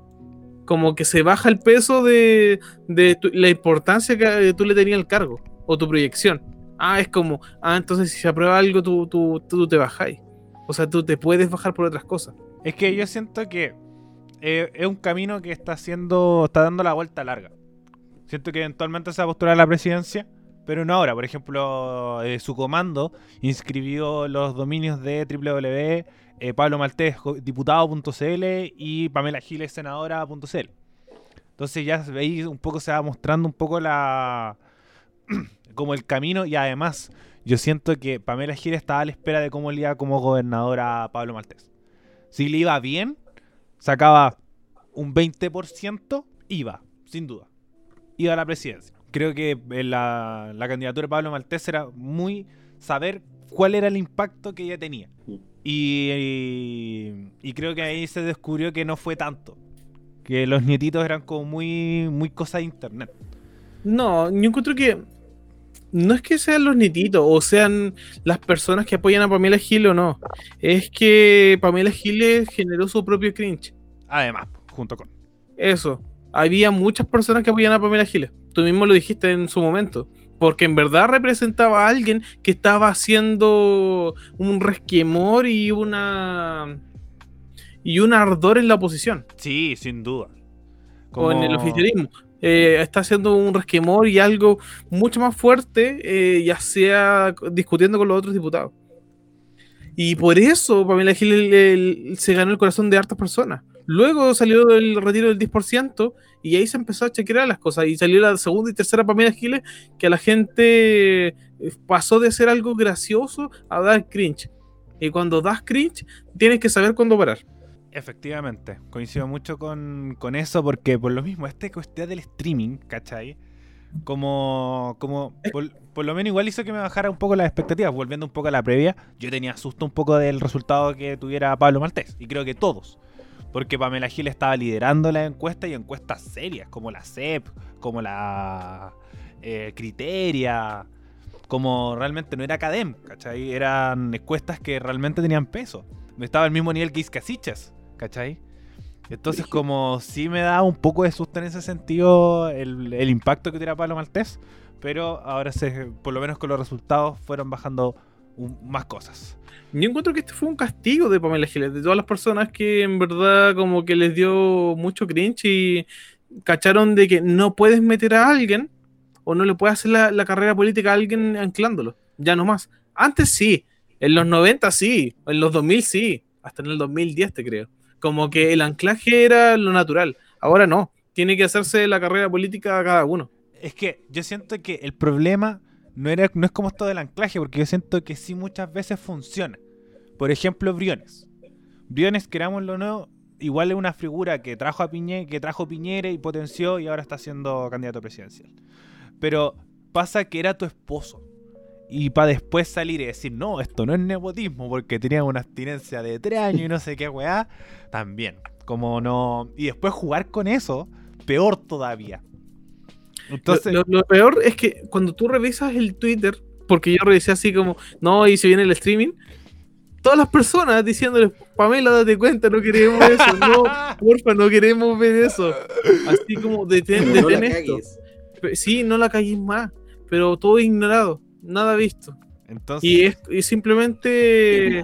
Como que se baja el peso de, de la importancia que tú le tenías al cargo o tu proyección. Ah, es como, ah, entonces si se aprueba algo, tú, tú, tú te bajáis. O sea, tú te puedes bajar por otras cosas. Es que yo siento que eh, es un camino que está haciendo, está dando la vuelta larga. Siento que eventualmente se va a postular a la presidencia, pero no ahora. Por ejemplo, eh, su comando inscribió los dominios de www, eh, Pablo Maltés, diputado.cl y Pamela Giles, senadora.cl. Entonces ya veis un poco, se va mostrando un poco la como el camino y además yo siento que Pamela Giles estaba a la espera de cómo le iba como gobernadora a Pablo Maltés. Si le iba bien, sacaba un 20%, iba, sin duda. Iba a la presidencia. Creo que en la, la candidatura de Pablo Maltés era muy saber cuál era el impacto que ella tenía. Y, y, y creo que ahí se descubrió que no fue tanto. Que los nietitos eran como muy, muy cosa de internet. No, yo encuentro que no es que sean los nititos o sean las personas que apoyan a Pamela Giles o no. Es que Pamela Giles generó su propio cringe. Además, junto con. Eso. Había muchas personas que apoyan a Pamela Giles. Tú mismo lo dijiste en su momento. Porque en verdad representaba a alguien que estaba haciendo un resquemor y una. y un ardor en la oposición. Sí, sin duda. o en el Como- oficialismo. Eh, está haciendo un resquemor y algo mucho más fuerte, eh, ya sea discutiendo con los otros diputados. Y por eso Pamela le- se ganó el corazón de hartas personas. Luego salió el retiro del 10% y ahí se empezó a chequear las cosas. Y salió la segunda y tercera Pamela Giles que a la gente eh, pasó de ser algo gracioso a dar cringe. Y cuando das cringe, tienes que saber cuándo parar. Efectivamente, coincido mucho con, con eso porque por lo mismo, esta cuestión del streaming, ¿cachai? Como, como por, por lo menos igual hizo que me bajara un poco las expectativas, volviendo un poco a la previa, yo tenía susto un poco del resultado que tuviera Pablo Maltés, y creo que todos, porque Pamela Gil estaba liderando la encuesta y encuestas serias, como la CEP, como la eh, Criteria, como realmente no era Academ, ¿cachai? Eran encuestas que realmente tenían peso. Estaba al mismo nivel que Iscasichas, ¿cachai? Entonces, como sí me da un poco de susto en ese sentido el, el impacto que tiene Pablo Maltés, pero ahora se, por lo menos con los resultados fueron bajando un- más cosas. Yo encuentro que este fue un castigo de Pamela Giles, de todas las personas que en verdad como que les dio mucho cringe y cacharon de que no puedes meter a alguien o no le puedes hacer la, la carrera política a alguien anclándolo, ya no más. Antes sí, en los 90 sí, en los 2000 sí, hasta en el 2010 te creo. Como que el anclaje era lo natural, ahora no, tiene que hacerse la carrera política a cada uno. Es que yo siento que el problema no, era, no es como esto del anclaje, porque yo siento que sí muchas veces funciona. Por ejemplo, Briones. Briones, querámoslo o no, igual es una figura que trajo a Piñe, que trajo Piñera y potenció y ahora está siendo candidato presidencial. Pero pasa que era tu esposo. Y para después salir y decir, no, esto no es nepotismo porque tenía una abstinencia de tres años y no sé qué weá, también. Como no. Y después jugar con eso, peor todavía. Lo- Entonces, lo, lo peor es que cuando tú revisas el Twitter, porque yo revisé así como, no, y se viene el streaming, todas las personas diciéndole, Pamela, date cuenta, no queremos eso, no, porfa, no queremos ver eso. Así como, detén, no detén esto. cagues. Pe- Sí, no la cagues más, pero todo ignorado, nada visto. entonces Y, es, y simplemente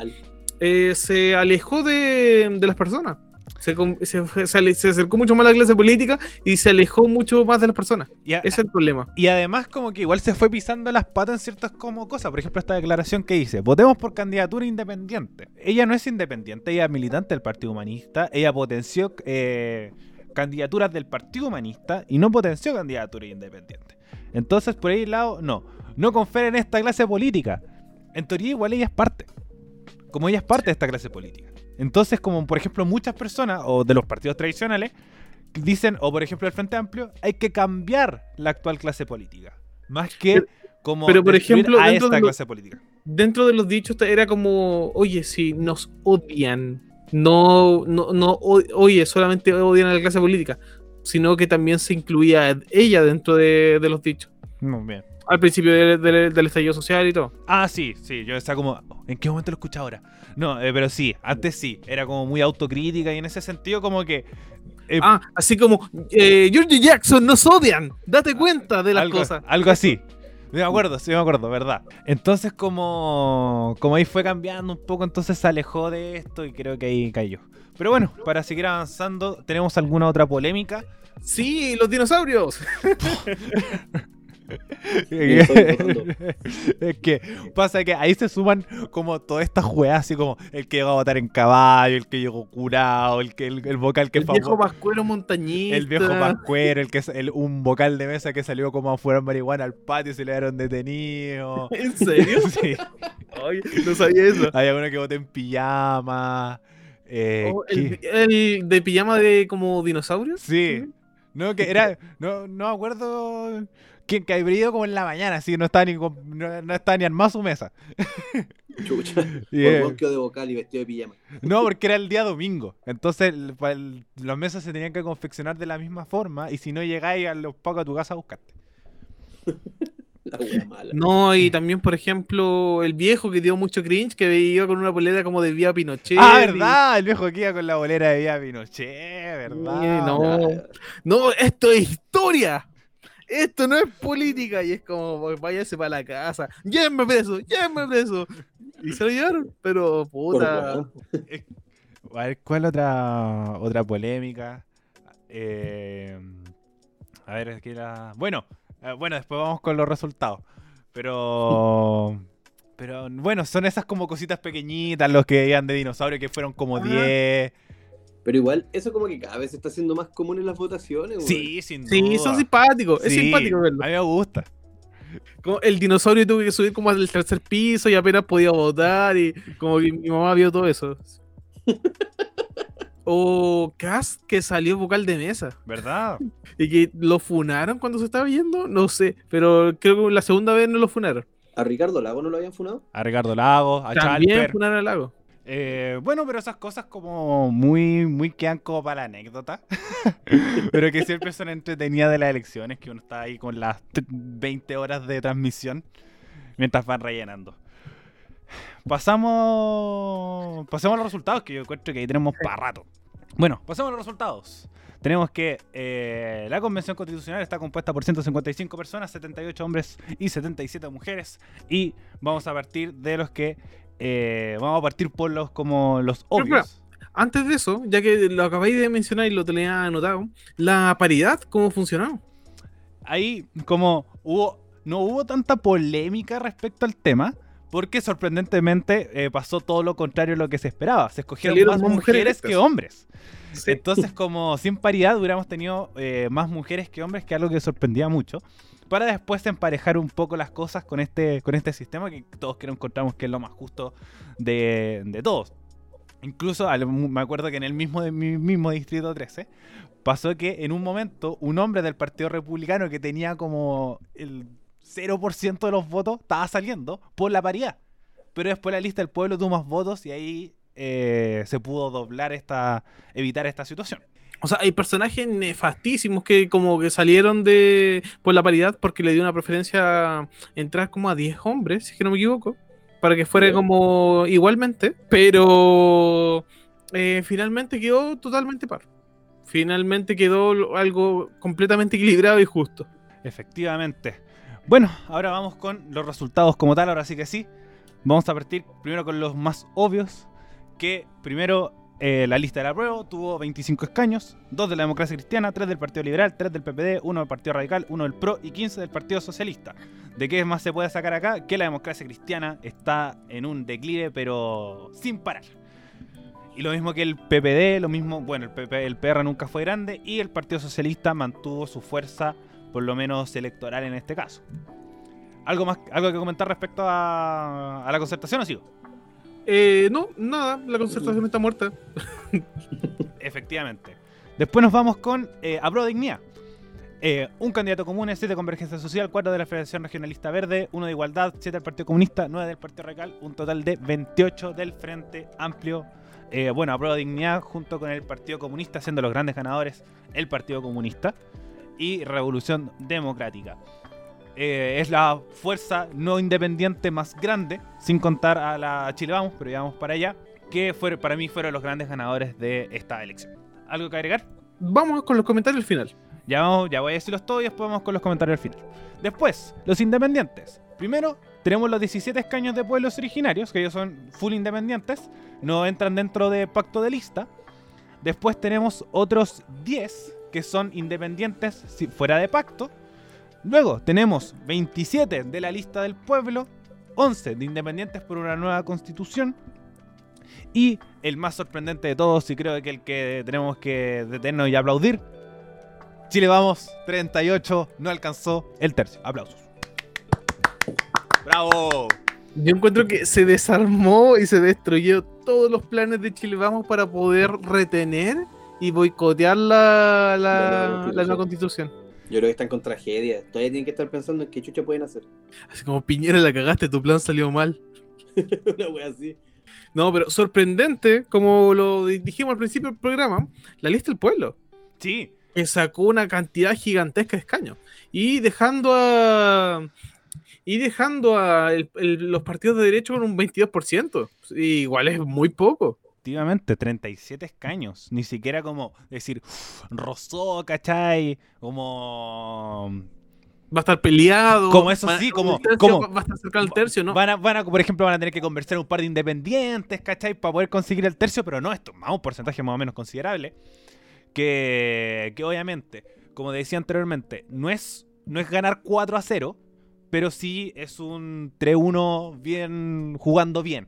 eh, se alejó de, de las personas. Se, se, se acercó mucho más a la clase política y se alejó mucho más de las personas. Y, a- Ese es el problema. y además como que igual se fue pisando las patas en ciertas como cosas. Por ejemplo, esta declaración que dice, votemos por candidatura independiente. Ella no es independiente, ella es militante del Partido Humanista. Ella potenció eh, candidaturas del Partido Humanista y no potenció candidaturas independientes. Entonces, por ahí lado, no. No conferen esta clase política. En teoría, igual ella es parte. Como ella es parte de esta clase política. Entonces, como por ejemplo muchas personas, o de los partidos tradicionales, dicen, o por ejemplo el Frente Amplio, hay que cambiar la actual clase política. Más que como pero, por ejemplo, a dentro esta de lo- clase política. Dentro de los dichos era como, oye, si nos odian, no, no, no, oye, solamente odian a la clase política, sino que también se incluía ella dentro de, de los dichos. Muy bien. Al principio de- de- del estallido social y todo. Ah, sí, sí, yo estaba como, ¿en qué momento lo escuché ahora? No, eh, pero sí, antes sí, era como muy autocrítica y en ese sentido como que... eh, Ah, así como, eh, George Jackson nos odian, date cuenta de las algo, cosas. algo así. Me acuerdo, sí me acuerdo, ¿verdad? Entonces como, como ahí fue cambiando un poco, entonces se alejó de esto y creo que ahí cayó. Pero bueno, para seguir avanzando, ¿tenemos alguna otra polémica? Sí, los dinosaurios. es que pasa que ahí se suman como todas estas juegas, así como el que llegó a votar en caballo, el que llegó curado, el que el, el vocal que el viejo pascuero montañista. el viejo pascuero, el que es el, un vocal de mesa que salió como afuera en marihuana al patio y se le dieron detenido. ¿En serio? sí. Ay, no sabía eso. Hay alguno que votó en pijama. eh, Oh, el, el de pijama de como dinosaurios. Sí. No, que era. No, no me acuerdo. Quién que habría ido como en la mañana, así que no estaba ni, con- no, no estaba ni armada su mesa. Chucha. Y, Por bosqueo de vocal y vestido de pijama. no, porque era el día domingo. Entonces, el- pa- el- las mesas se tenían que confeccionar de la misma forma. Y si no llegáis a los pagos a tu casa a buscarte. La wea mala. No, y también, por ejemplo, el viejo que dio mucho cringe, que iba con una polera como de Vía Pinochet. ah, y- ¿verdad? El viejo que iba con la bolera de Vía Pinochet, ¿verdad? No. No, esto es historia. Esto no es política. Y es como, váyase para la casa. Llévenme preso, llévenme preso. Y se lo llevaron, pero puta. weón. A ver, ¿cuál otra otra polémica? Eh, a ver, aquí la... Bueno, eh, bueno, después vamos con los resultados. Pero... Pero bueno, son esas como cositas pequeñitas, los que iban de dinosaurio, que fueron como Ah. 10. Pero igual, eso como que cada vez se está haciendo más común en las votaciones. Sí, sin duda. Sí, son simpáticos. Es simpático verlo. A mí me gusta. Como el dinosaurio tuvo que subir como al tercer piso y apenas podía votar. Y como que mi mamá vio todo eso. O Cass que salió vocal de mesa. ¿Verdad? Y que lo funaron cuando se estaba yendo, no sé. Pero creo que la segunda vez no lo funaron. ¿A Ricardo Lago no lo habían funado? A Ricardo Lagos, a También Chalper. funaron al lago. Eh, bueno, pero esas cosas como muy, muy quedan como para la anécdota. pero que siempre son entretenidas de las elecciones, que uno está ahí con las t- 20 horas de transmisión mientras van rellenando. Pasamos. Pasemos a los resultados, que yo encuentro que ahí tenemos para rato. Bueno, pasemos a los resultados. Tenemos que eh, la Convención Constitucional está compuesta por 155 personas, 78 hombres y 77 mujeres. Y vamos a partir de los que. Eh, vamos a partir por los como los Pero, obvios. Antes de eso, ya que lo acabáis de mencionar y lo tenía anotado, la paridad, ¿cómo funcionó? Ahí como hubo. No hubo tanta polémica respecto al tema. Porque sorprendentemente eh, pasó todo lo contrario a lo que se esperaba. Se escogieron más más mujeres mujeres que hombres. Entonces, como sin paridad, hubiéramos tenido eh, más mujeres que hombres, que algo que sorprendía mucho. Para después emparejar un poco las cosas con este, con este sistema que todos creo encontramos que es lo más justo de, de todos. Incluso me acuerdo que en el mismo, de mi mismo distrito 13 pasó que en un momento un hombre del Partido Republicano que tenía como el 0% de los votos estaba saliendo por la paridad. Pero después la lista del pueblo tuvo más votos y ahí eh, se pudo doblar esta, evitar esta situación. O sea, hay personajes nefastísimos que como que salieron de por la paridad porque le dio una preferencia a entrar como a 10 hombres, si es que no me equivoco, para que fuera como igualmente, pero eh, finalmente quedó totalmente par. Finalmente quedó algo completamente equilibrado y justo. Efectivamente. Bueno, ahora vamos con los resultados como tal, ahora sí que sí. Vamos a partir primero con los más obvios, que primero eh, la lista del apruebo tuvo 25 escaños, 2 de la democracia cristiana, 3 del Partido Liberal, 3 del PPD, 1 del Partido Radical, 1 del PRO y 15 del Partido Socialista. ¿De qué más se puede sacar acá? Que la democracia cristiana está en un declive, pero sin parar. Y lo mismo que el PPD, lo mismo, bueno, el, PP, el PR nunca fue grande y el Partido Socialista mantuvo su fuerza, por lo menos electoral en este caso. ¿Algo más algo que comentar respecto a, a la concertación o sigo? Eh, no, nada, la concertación está muerta. Efectivamente. Después nos vamos con eh, Apruebo Dignidad. Eh, un candidato común, 7 de Convergencia Social, 4 de la Federación Regionalista Verde, 1 de Igualdad, 7 del Partido Comunista, 9 del Partido Radical, un total de 28 del Frente Amplio. Eh, bueno, Apruebo Dignidad junto con el Partido Comunista, siendo los grandes ganadores el Partido Comunista y Revolución Democrática. Eh, es la fuerza no independiente más grande, sin contar a la Chile Vamos, pero ya vamos para allá, que fue, para mí fueron los grandes ganadores de esta elección. ¿Algo que agregar? Vamos con los comentarios al final. Ya, vamos, ya voy a decirlos todos y después vamos con los comentarios al final. Después, los independientes. Primero, tenemos los 17 escaños de pueblos originarios, que ellos son full independientes, no entran dentro de pacto de lista. Después tenemos otros 10 que son independientes si- fuera de pacto. Luego tenemos 27 de la lista del pueblo, 11 de independientes por una nueva constitución. Y el más sorprendente de todos, y creo que el que tenemos que detenernos y aplaudir, Chile vamos, 38, no alcanzó el tercio. Aplausos. ¡Bravo! Yo encuentro que se desarmó y se destruyó todos los planes de Chile Vamos para poder retener y boicotear la, la, La la nueva constitución. Yo creo que están con tragedia. Todavía tienen que estar pensando en qué chucha pueden hacer. Así como Piñera la cagaste, tu plan salió mal. Una wea así. No, pero sorprendente, como lo di- dijimos al principio del programa, la lista del pueblo, Sí, que sacó una cantidad gigantesca de escaños. Y dejando a. Y dejando a el- el- los partidos de derecho con un 22%. Y igual es muy poco. Efectivamente, 37 escaños. Ni siquiera como decir, "Uf, rozó, ¿cachai? Como... Va a estar peleado. Como eso sí, como- tercio como- Va va a estar cerca del tercio, ¿no? Van a, van a, por ejemplo, van a tener que conversar un par de independientes, ¿cachai? Para poder conseguir el tercio, pero no, esto es más un porcentaje más o menos considerable. Que, que obviamente, como decía anteriormente, no es, no es ganar 4 a 0, pero sí es un 3-1 bien, jugando bien.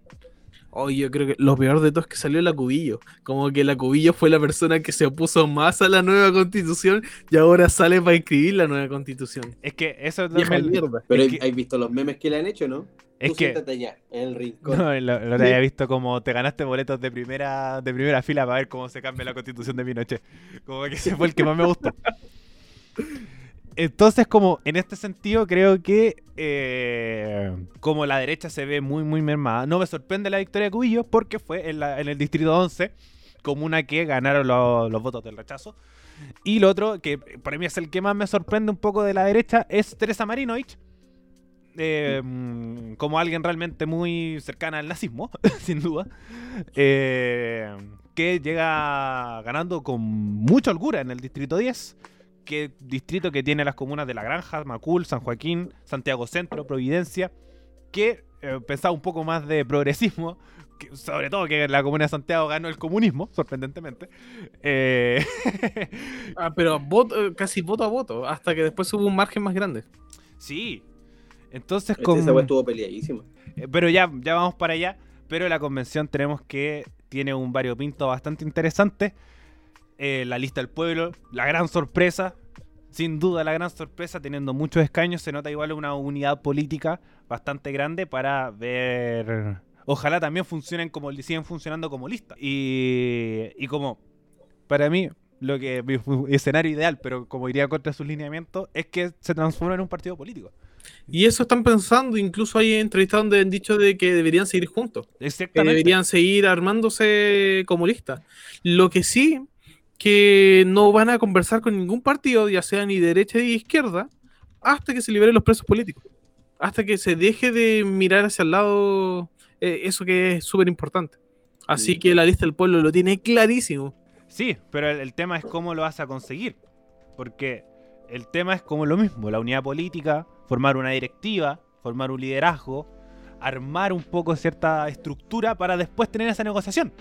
Oye, yo creo que lo peor de todo es que salió la Cubillo. Como que la Cubillo fue la persona que se opuso más a la nueva constitución y ahora sale para escribir la nueva constitución. Es que eso es mierda. Pero Es ¿hay- que- ¿has visto los memes que le han hecho, no? Es Tú que siéntate allá, en el rincón. no, lo, lo había visto como te ganaste boletos de primera de primera fila para ver cómo se cambia la constitución de Pinochet. Como que ese fue el que más me gustó. Entonces, como en este sentido, creo que eh, como la derecha se ve muy, muy mermada, no me sorprende la victoria de Cubillo porque fue en, el distrito 11, comuna que ganaron lo- los votos del rechazo. Y lo otro, que para mí es el que más me sorprende un poco de la derecha, es Teresa Marinovich. eh, como alguien realmente muy cercana al nazismo, sin duda. eh, que llega ganando con mucha holgura en el distrito 10 que distrito que tiene las comunas de La Granja, Macul, San Joaquín, Santiago Centro, Providencia, que eh, pensaba un poco más de progresismo, que- sobre todo que la comuna de Santiago ganó el comunismo, sorprendentemente. Eh, Ah, pero voto- eh, casi voto a voto, hasta que después hubo un margen más grande. sí. Entonces, Este, con... Esa estuvo peleadísima. Pero ya, ya vamos para allá. Pero la convención tenemos que tiene un variopinto bastante interesante. Eh, la lista del pueblo, la gran sorpresa. Sin duda la gran sorpresa, teniendo muchos escaños, se nota igual una unidad política bastante grande para ver... Ojalá también funcionen como siguen funcionando como lista. Y, y como, para mí, lo que mi escenario ideal, pero como iría contra sus lineamientos, es que se transforme en un partido político. Y eso están pensando, incluso hay entrevistas donde han dicho de que deberían seguir juntos. que Exactamente. deberían seguir armándose como lista. Lo que sí, que no van a conversar con ningún partido, ya sea ni derecha ni izquierda, hasta que se liberen los presos políticos. Hasta que se deje de mirar hacia el lado, eh, eso que es súper importante. Así Sí. que la lista del pueblo lo tiene clarísimo. Sí, pero el, el tema es cómo lo vas a conseguir. Porque el tema es como lo mismo, la unidad política, formar una directiva, formar un liderazgo, armar un poco cierta estructura para después tener esa negociación.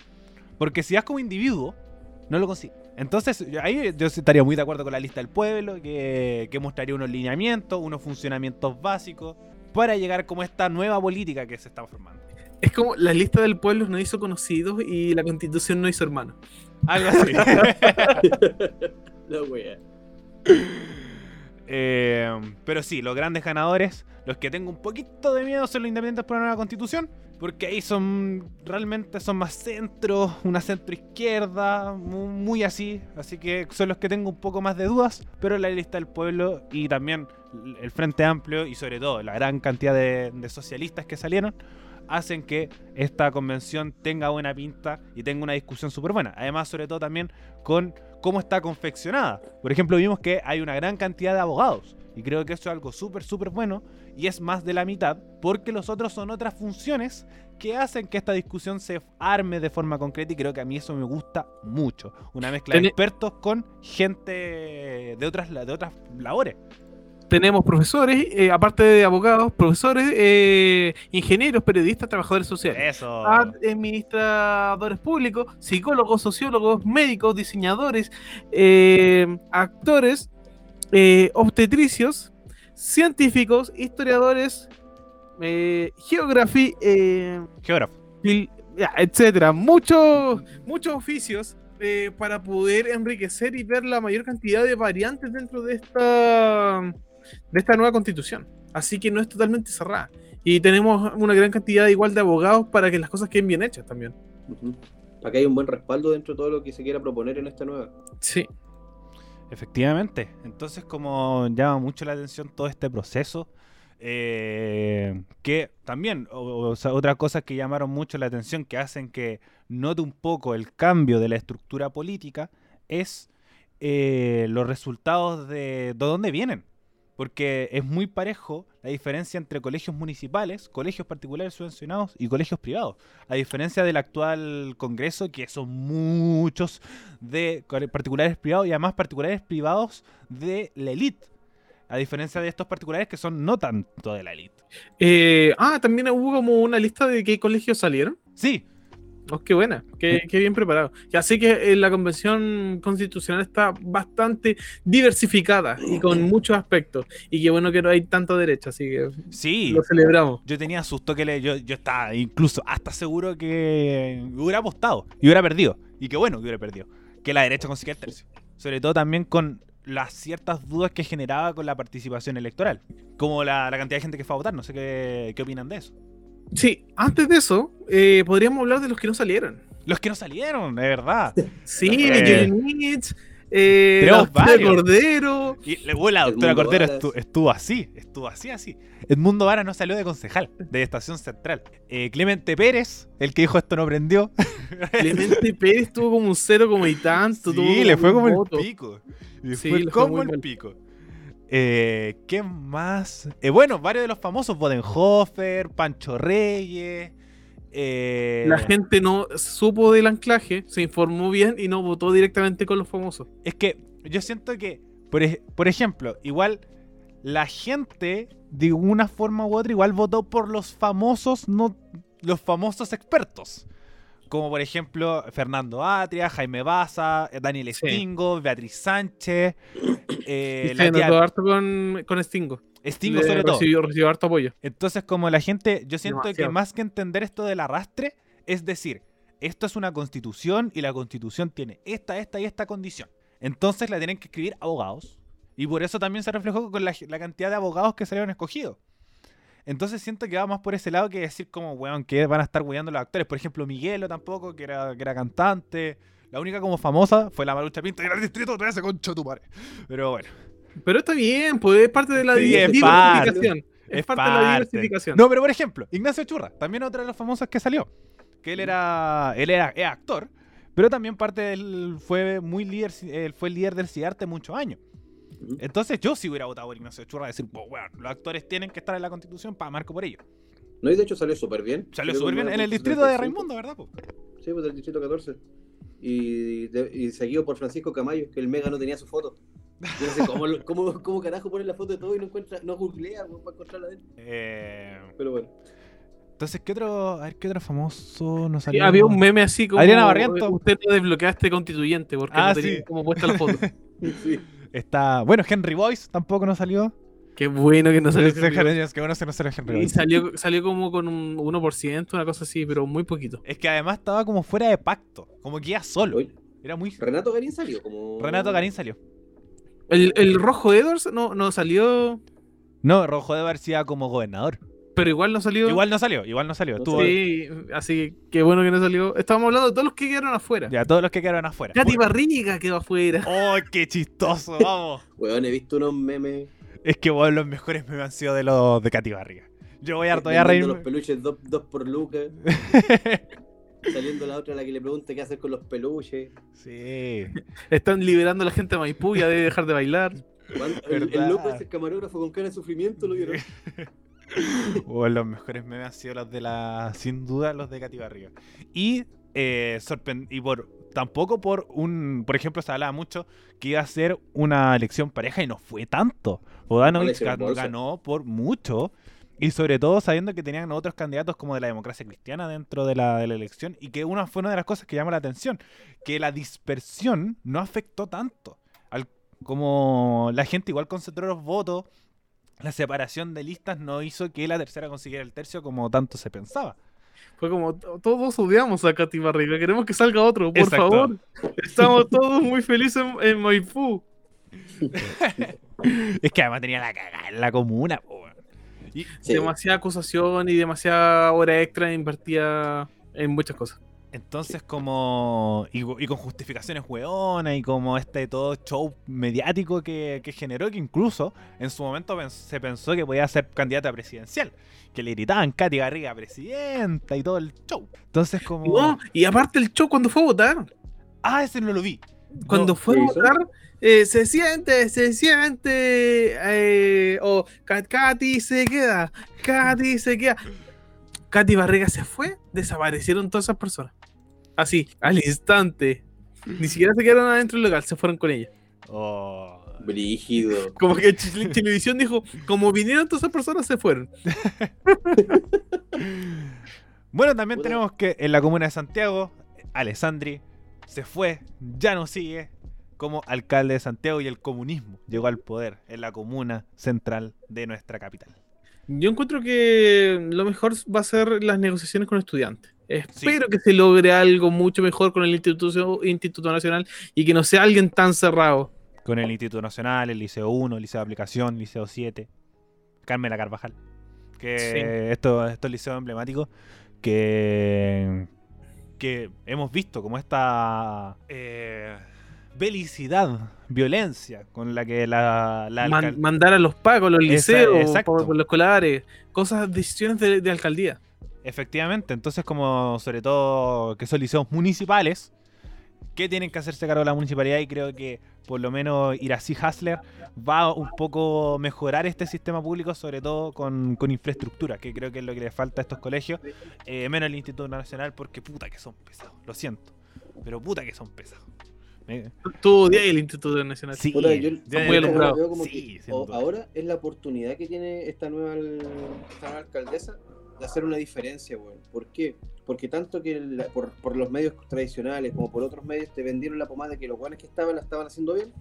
Porque si vas como individuo, no lo consigues. Entonces, ahí yo estaría muy de acuerdo con la lista del pueblo, que, que mostraría unos lineamientos, unos funcionamientos básicos, para llegar como esta nueva política que se está formando. Es como la lista del pueblo nos hizo conocidos y la constitución nos hizo hermanos. Algo así. La wea. Eh, pero sí, los grandes ganadores, los que tengo un poquito de miedo son los independientes por la nueva constitución, porque ahí son realmente son más centro, una centro izquierda, muy, muy así, así que son los que tengo un poco más de dudas, pero la lista del pueblo y también el Frente Amplio y sobre todo la gran cantidad de, de socialistas que salieron hacen que esta convención tenga buena pinta y tenga una discusión súper buena. Además, sobre todo también con cómo está confeccionada. Por ejemplo, vimos que hay una gran cantidad de abogados. Y creo que eso es algo súper, súper bueno. Y es más de la mitad, porque los otros son otras funciones que hacen que esta discusión se arme de forma concreta. Y creo que a mí eso me gusta mucho. Una mezcla de expertos con gente de otras, de otras labores. Tenemos profesores, eh, aparte de abogados, profesores, eh, ingenieros, periodistas, trabajadores sociales. Eso. administradores públicos, psicólogos, sociólogos, médicos, diseñadores, eh, actores, eh, obstetricios, científicos, historiadores, eh, geografía, eh, etcétera. Muchos, muchos oficios eh, para poder enriquecer y ver la mayor cantidad de variantes dentro de esta, de esta nueva constitución. Así que no es totalmente cerrada. Y tenemos una gran cantidad igual de abogados para que las cosas queden bien hechas también. Ujú. Para que haya un buen respaldo dentro de todo lo que se quiera proponer en esta nueva. Sí. Efectivamente. Entonces, como llama mucho la atención todo este proceso, eh, que también, o- o sea, otras cosas que llamaron mucho la atención, que hacen que note un poco el cambio de la estructura política, es eh, los resultados de, de dónde vienen. Porque es muy parejo la diferencia entre colegios municipales, colegios particulares subvencionados y colegios privados. A diferencia del actual Congreso, que son muchos de particulares privados y además particulares privados de la elite. A diferencia de estos particulares que son no tanto de la elite. Eh, ah, también hubo como una lista de qué colegios salieron. Sí, Oh, qué buena, qué, qué bien preparado. Ya sé que eh, la convención constitucional está bastante diversificada y con muchos aspectos. Y qué bueno que no hay tanta derecha, así que sí. lo celebramos. Yo tenía susto que le, yo, yo estaba incluso hasta seguro que hubiera apostado y hubiera perdido. Y qué bueno que hubiera perdido. Que la derecha consiga el tercio. Sobre todo también con las ciertas dudas que generaba con la participación electoral. Como la, la cantidad de gente que fue a votar. No sé qué, qué opinan de eso. Sí, antes de eso, eh, podríamos hablar de los que no salieron. Los que no salieron, de verdad. Sí, Eh, Jenny eh, la doctora. Cordero. Y luego la doctora Edmundo Cordero estuvo así, estuvo así, así. Edmundo Vara no salió de concejal, de Estación Central. Eh, Clemente Pérez, el que dijo esto no prendió. Clemente Pérez tuvo como un cero como y tanto. tuvo Sí, le fue como el pico. Le Sí, fue como el mal. pico. Eh, ¿Qué más? Eh, bueno, varios de los famosos, Bodenhofer, Pancho Reyes. eh, La gente no supo del anclaje, se informó bien y no votó directamente con los famosos. Es que yo siento que, por, por ejemplo, igual la gente, de una forma u otra, igual votó por los famosos, no los famosos expertos. Como por ejemplo Fernando Atria, Jaime Baza, eh, Daniel Sí. Stingo, Beatriz Sánchez, eh, la tía harto con, con Stingo. Stingo sobre todo. Recibió, recibió harto apoyo. Entonces, como la gente, yo siento que más que entender esto del arrastre, es decir, esto es una constitución y la constitución tiene esta, esta y esta condición. Entonces la tienen que escribir abogados. Y por eso también se reflejó con la, la cantidad de abogados que salieron escogidos. Entonces siento que va más por ese lado que decir como, weón, que van a estar weyando los actores. Por ejemplo, Miguelo tampoco, que era, que era cantante. La única como famosa fue la Marucha Pinto y era el distrito de ese concho tu madre. Pero bueno. Pero está bien, pues es parte de la Sí, diversificación. Es, Es parte, de la diversificación. No, pero por ejemplo, Ignacio Churra, también otro de los famosos que salió. Que él era, él era, actor, pero también parte del, fue muy líder, él fue el líder del CIARTE muchos años. Entonces yo sí hubiera votado por Ignacio Churra, decir, pues bueno, los actores tienen que estar en la constitución para marco por ello. No, y de hecho salió súper bien. Salió súper bien en el 9.75. distrito de Raimundo, ¿verdad? po? Sí, pues del distrito 14. Y, de- y seguido por Francisco Camayo, que el Mega no tenía su foto. Yo no sé cómo, cómo, cómo carajo ponen la foto de todo y no encuentra, no googlea para encontrarla de él. Eh, Pero bueno. Entonces, ¿qué otro, a ver, ¿qué otro famoso nos salió? había un meme así como. Adriana Barrientos. Usted no desbloqueaste constituyente porque Ah, no tenía sí. como puesta la foto. Sí. Está, bueno, Henry Boyce tampoco nos salió. Qué bueno que no salió. Qué bueno que no salió Henry Y Boyce. salió, salió como con un 1%, una cosa así, pero muy poquito. Es que además estaba como fuera de pacto, como que iba solo. Era muy... Renato Garín salió como. Renato Garín salió. El, el rojo Edwards no, no salió, No, Rojo de García como gobernador. Pero igual no salió. Igual no salió, igual no salió. No Estuvo- Sí, así que qué bueno que no salió. Estábamos hablando de todos los que quedaron afuera. Ya, todos los que quedaron afuera. Katy Barriga quedó afuera. ¡Oh, qué chistoso! Vamos. Weón, he visto unos memes. es que bueno, los mejores me han sido de los de Katy Barriga. Yo voy a harto a vendiendo reírme. los peluches dos, dos por lucas. Saliendo la otra a la que le pregunta qué hacer con los peluches. sí. Están liberando a la gente de Maipú, ya debe dejar de bailar. ¿Cuándo- El, el Verdad. López, el camarógrafo con cara de sufrimiento, lo vieron. O los mejores memes han sido los de la. Sin duda, los de Katy Barriga. Y, eh, y por. Tampoco por un. Por ejemplo, se hablaba mucho que iba a ser una elección pareja y no fue tanto. Bodanovich hicieron ganó, ganó por mucho. Y sobre todo sabiendo que tenían otros candidatos como de la democracia cristiana dentro de la, de la elección. Y que una fue una de las cosas que llamó la atención. Que la dispersión no afectó tanto. Al, como la gente igual concentró los votos la separación de listas no hizo que la tercera consiguiera el tercio como tanto se pensaba. Fue como, "To- todos odiamos a Katy Barriga, queremos que salga otro, por Exacto. favor. Estamos todos muy felices en, en Maipú. Es que además tenía la cagada en la comuna. po, weón. Y Sí. Demasiada acusación y demasiada hora extra invertida en muchas cosas. Entonces como... Y, y con justificaciones hueonas y como este todo show mediático que, que generó que incluso en su momento pens- se pensó que podía ser candidata presidencial. Que le gritaban Katy Garriga presidenta y todo el show. Entonces como... No, y aparte el show cuando fue a votar. Ah, ese no lo vi. Cuando No, fue a votar, eh, se siente, se siente. eh, o Ka- Katy se queda, Katy se queda. Katy Barriga se fue, desaparecieron todas esas personas. Así, al instante. Ni siquiera se quedaron adentro del local, se fueron con ella. Oh. Brígido. Como que Televisión dijo, como vinieron todas esas personas, se fueron. Bueno, también tenemos que en la comuna de Santiago, Alessandri se fue, ya no sigue como alcalde de Santiago y el comunismo llegó al poder en la comuna central de nuestra capital. Yo encuentro que lo mejor va a ser las negociaciones con estudiantes. Espero que se logre algo mucho mejor con el Instituto, Instituto Nacional y que no sea alguien tan cerrado. Con el Instituto Nacional, el Liceo 1, el Liceo de Aplicación, Liceo 7, Carmela Carvajal. Que Sí. estos, estos liceos emblemáticos que, que hemos visto como esta eh, belicidad, violencia con la que la, la Man- mandar a los pagos, los Esa- liceos, por- por los escolares, cosas, decisiones de, de alcaldía. Efectivamente, entonces como sobre todo que son liceos municipales, que tienen que hacerse cargo de la municipalidad y creo que por lo menos Irací Hasler va a un poco mejorar este sistema público, sobre todo con, con infraestructura, que creo que es lo que le falta a estos colegios, eh, menos el Instituto Nacional, porque puta que son pesados, lo siento, pero puta que son pesados. Tú odias el Instituto Nacional. Sí, yo- muy como Sí, que sin o- duda. ahora es la oportunidad que tiene esta nueva, esta nueva alcaldesa de hacer una diferencia, weón. ¿Por qué? Porque tanto que la- por, por los medios tradicionales como por otros medios te vendieron la pomada que los guanes que estaban la estaban haciendo bien,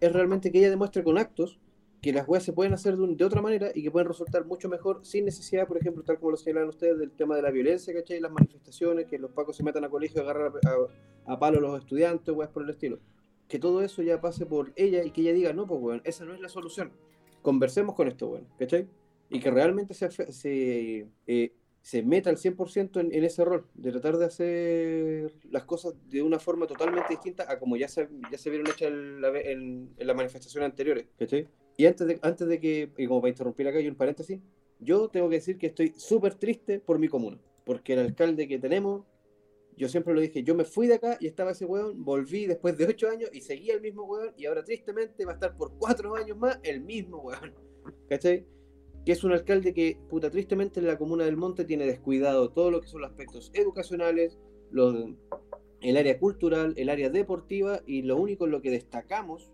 es realmente que ella demuestre con actos que las weas se pueden hacer de, un- de otra manera y que pueden resultar mucho mejor sin necesidad, por ejemplo, tal como lo señalaban ustedes, del tema de la violencia, ¿cachai? Las manifestaciones, que los pacos se metan a colegio, agarran a, a palo a los estudiantes, weas por el estilo que todo eso ya pase por ella y que ella diga, no, pues, weón, esa no es la solución. Conversemos con esto, weón, ¿cachai? Y que realmente se, se, eh, se meta al 100% en, en ese rol, de tratar de hacer las cosas de una forma totalmente distinta a como ya se, ya se vieron hechas en, la en- en las manifestaciones anteriores, ¿cachai? Y antes de, antes de que, y como para interrumpir acá, y un paréntesis, yo tengo que decir que estoy súper triste por mi comuna, porque el alcalde que tenemos yo siempre lo dije, yo me fui de acá y estaba ese weón, volví después de ocho años y seguía el mismo weón y ahora tristemente va a estar por cuatro años más el mismo weón. ¿Cachai? Que es un alcalde que, puta, tristemente en la comuna del Monte tiene descuidado todo lo que son los aspectos educacionales, el área cultural, el área deportiva y lo único en lo que destacamos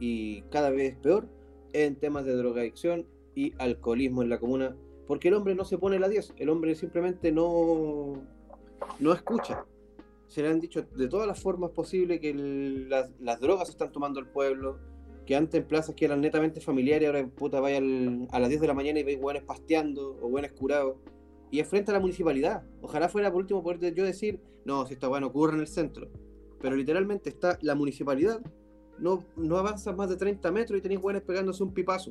y cada vez peor en temas de drogadicción y alcoholismo en la comuna Porque el hombre no se pone la 10, el hombre simplemente no, no escucha. Se le han dicho de todas las formas posibles que las, drogas están tomando el pueblo, que antes en plazas que eran netamente familiares, ahora puta vaya al- a las 10 de la mañana y veis hueones pasteando o hueones curados. Y es frente a la municipalidad. Ojalá fuera por último poder yo decir, no, si esta weá no ocurre en el centro. Pero literalmente está la municipalidad, no, no avanzas más de 30 metros y tenéis hueones pegándose un pipazo.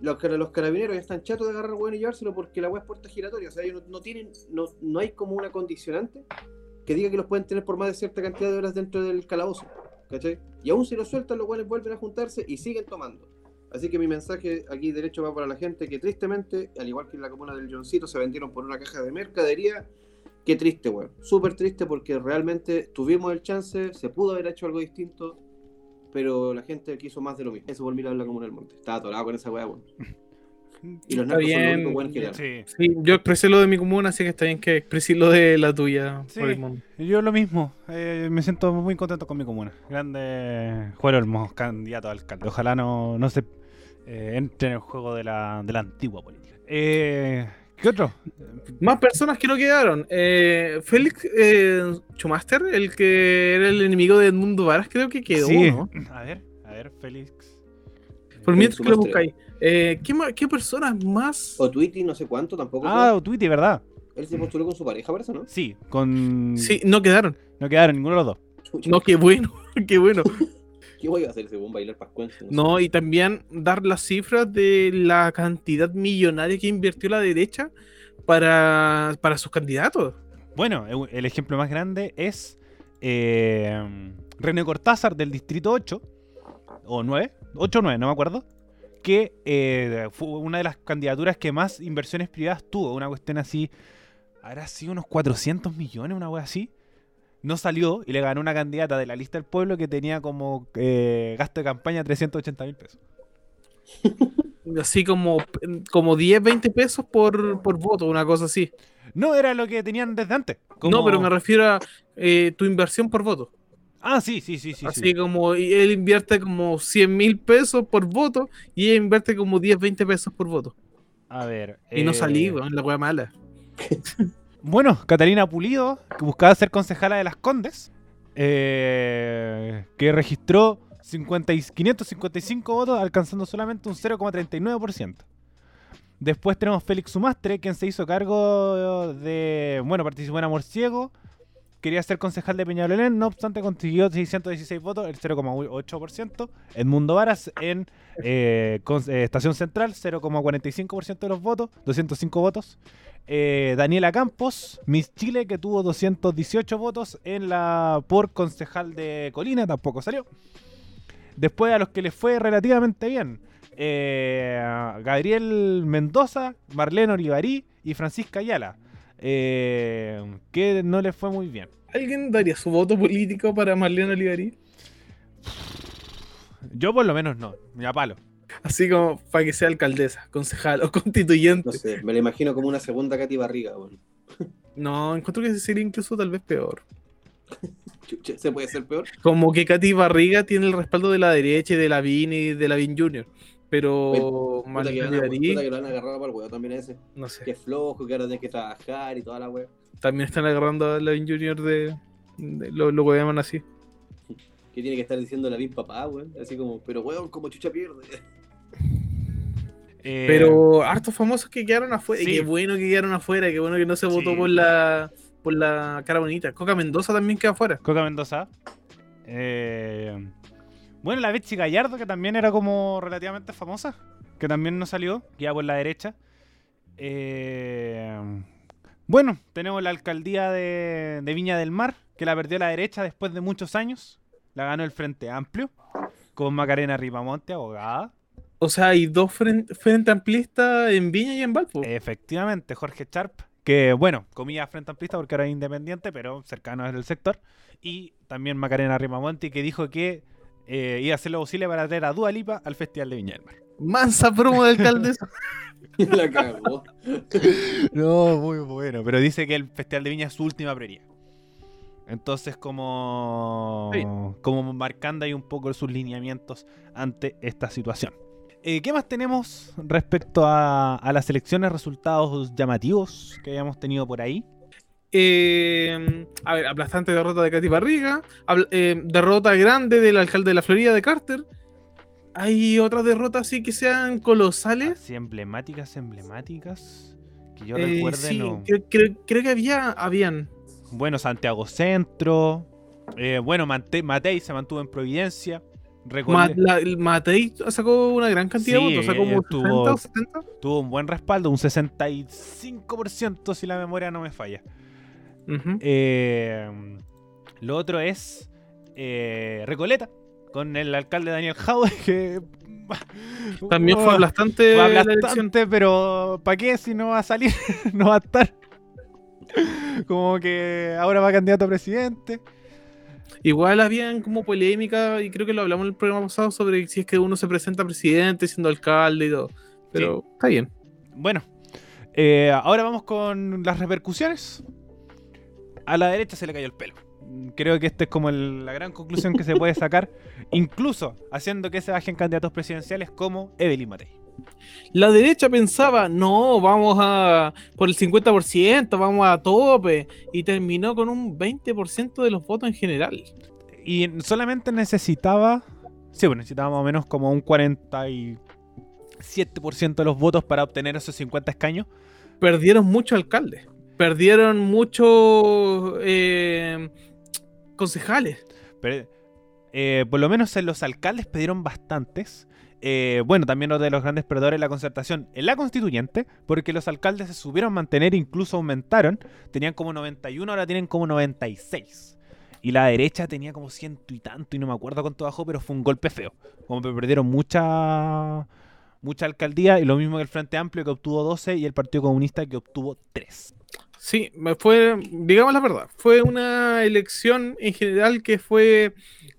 Los, cara- los carabineros ya están chatos de agarrar hueón y llevárselo porque la hueá es puerta giratoria. O sea, ellos no, no tienen, no, no hay como una condicionante que diga que los pueden tener por más de cierta cantidad de horas dentro del calabozo. ¿Cachai? Y aún si lo sueltan, los hueones vuelven a juntarse y siguen tomando. Así que mi mensaje aquí derecho va para la gente que tristemente, al igual que en la comuna del Johncito, se vendieron por una caja de mercadería. Qué triste, weón. Súper triste porque realmente tuvimos el chance, se pudo haber hecho algo distinto, pero la gente quiso más de lo mismo. Eso por mirar la comuna del monte. Estaba atorado con esa weá, weón. Y los Está narcos son los bien. únicos weones que. Sí. Sí, yo expresé lo de mi comuna, así que está bien que expresé lo de la tuya Sí. por el mundo. Yo lo mismo, eh, me siento muy contento con mi comuna. Grande Juan Olmos, candidato a alcalde. Ojalá no, no se eh, entre en el juego de la, de la antigua política. Eh, ¿Qué otro? Más personas que no quedaron. Eh, Félix eh, Chumaster, el que era el enemigo de Edmundo Varas, creo que quedó, Sí. ¿no? A ver, a ver, Félix. Por Félix mientras que lo buscáis. Eh, ¿qué, ma- ¿Qué personas más? O Tweety, no sé cuánto, tampoco. Ah, fue. Tweety, ¿verdad? Él se postuló con su pareja, parece, ¿no? Sí, con. Sí, no quedaron. No quedaron ninguno de los dos. Chucha, No, qué bueno, qué bueno. ¿Qué voy a hacer buen bailar pascuense? sé. No, y también dar las cifras de la cantidad millonaria que invirtió la derecha para, para sus candidatos. Bueno, el- el ejemplo más grande es eh, René Cortázar del Distrito 8, o 9, 8 o 9, no me acuerdo, que eh, fue una de las candidaturas que más inversiones privadas tuvo, una cuestión así, habrá sido unos 400 millones, una wea así. No salió y le ganó una candidata de la lista del pueblo que tenía como eh, gasto de campaña 380 mil pesos. Así como, como 10, 20 pesos por, por voto, una cosa así. No, era lo que tenían desde antes. como- No, pero me refiero a eh, tu inversión por voto. Ah, sí, sí, sí, sí. Así sí. como él invierte como 100 mil pesos por voto y ella invierte como 10, 20 pesos por voto. A ver. Y no eh, salí, weón, la wea mala. Bueno, Catalina Pulido, que buscaba ser concejala de las Condes, eh, que registró 50 y 555 votos, alcanzando solamente un 0,39%. Después tenemos Félix Sumastre, quien se hizo cargo de. Bueno, participó en Amor Ciego. Quería ser concejal de Peñalolén, no obstante consiguió 616 votos, el 0,8%. Edmundo Varas en eh, eh, Estación Central, 0,45% de los votos, 205 votos. Eh, Daniela Campos, Miss Chile, que tuvo 218 votos en la por concejal de Colina, tampoco salió. Después a los que les fue relativamente bien. Gabriel Mendoza, Marlene Olivarí y Francisca Ayala. Eh, que no les fue muy bien. ¿Alguien daría su voto político para Marlene Olivarí? Yo por lo menos no, ni a palo. Así como para que sea alcaldesa, concejal o constituyente. No sé, me lo imagino como una segunda Katy Barriga. No, encuentro que sería incluso tal vez peor. ¿Se puede ser peor? Como que Katy Barriga tiene el respaldo de la derecha y de la BIN y de la BIN Junior. Pero Puta que, Marlene van a, puta Olivarí, que lo han agarrado para el weón también ese. no Que sé. es flojo, que ahora tiene que trabajar y toda la weón. También están agarrando a la Junior de, de- lo, lo que llaman así. Que tiene que estar diciendo la misma papá, weón. Así como, pero weón, como chucha pierde. Eh, Pero hartos famosos que quedaron afuera. Sí. Y qué bueno que quedaron afuera, qué bueno que no se votó Sí. por la por la cara bonita. Coca Mendoza también queda afuera. Coca Mendoza. Eh, bueno, la Betsy Gallardo, que también era como relativamente famosa, que también no salió, ya por la derecha. Eh, bueno, tenemos la alcaldía de, de Viña del Mar, que la perdió la derecha después de muchos años. La ganó el Frente Amplio, con Macarena Ripamonte, abogada. O sea, hay dos frente, frente amplistas en Viña y en Valpo. Efectivamente, Jorge Sharp, que bueno, comía Frente Amplista porque era independiente, pero cercano al sector. Y también Macarena Ripamonte, que dijo que eh, iba a hacer lo posible para traer a Dua Lipa al Festival de Viña del Mar. Mansa promo de alcaldesa. la cagó. No, muy bueno. Pero dice que el Festival de Viña es su última prioridad. Entonces, como, como marcando ahí un poco sus lineamientos ante esta situación. Eh, ¿Qué más tenemos respecto a, a las elecciones, resultados llamativos que habíamos tenido por ahí? Eh, a ver, aplastante derrota de Katy Barriga. eh, derrota grande del alcalde de la Florida, de Carter. Hay otras derrotas así que sean colosales. Así emblemáticas, emblemáticas. Que yo Eh, recuerde, sí, no. creo, creo- creo que había, habían. Bueno, Santiago Centro. eh, bueno, Matei se mantuvo en Providencia. Ma- la- Matei sacó una gran cantidad Sí, de votos, sacó eh, como tuvo- 60 o 70. tuvo un buen respaldo, un 65% si la memoria no me falla. Eh, lo otro es eh, Recoleta, con el alcalde Daniel Jaude, que También fue aplastante. Fue aplastante, pero ¿para qué si no va a salir? no va a estar. Como que ahora va candidato a presidente. Igual habían como polémica, y creo que lo hablamos en el programa pasado, sobre si es que uno se presenta presidente siendo alcalde y todo. Pero está bien. Bueno, eh, ahora vamos con las repercusiones. A la derecha se le cayó el pelo. Creo que esta es como el- la gran conclusión que se puede sacar, incluso haciendo que se bajen candidatos presidenciales como Evelyn Matei. La derecha pensaba, no, vamos a por el 50%, vamos a tope. Y terminó con un 20% de los votos en general. Y solamente necesitaba, sí, bueno, necesitaba más o menos como un 47% de los votos para obtener esos 50 escaños. Perdieron muchos alcaldes. Perdieron muchos eh, concejales. Pero, eh, por lo menos en los alcaldes pidieron bastantes. Eh, bueno, también otro de los grandes perdedores la concertación en la constituyente, porque los alcaldes se supieron mantener, incluso aumentaron. Tenían como 91, ahora tienen como 96. Y la derecha tenía como ciento y tanto, y no me acuerdo cuánto bajó, pero fue un golpe feo. Como que perdieron mucha, mucha alcaldía, y lo mismo que el Frente Amplio que obtuvo 12 y el Partido Comunista que obtuvo 3. Sí, fue, digamos la verdad, fue una elección en general que fue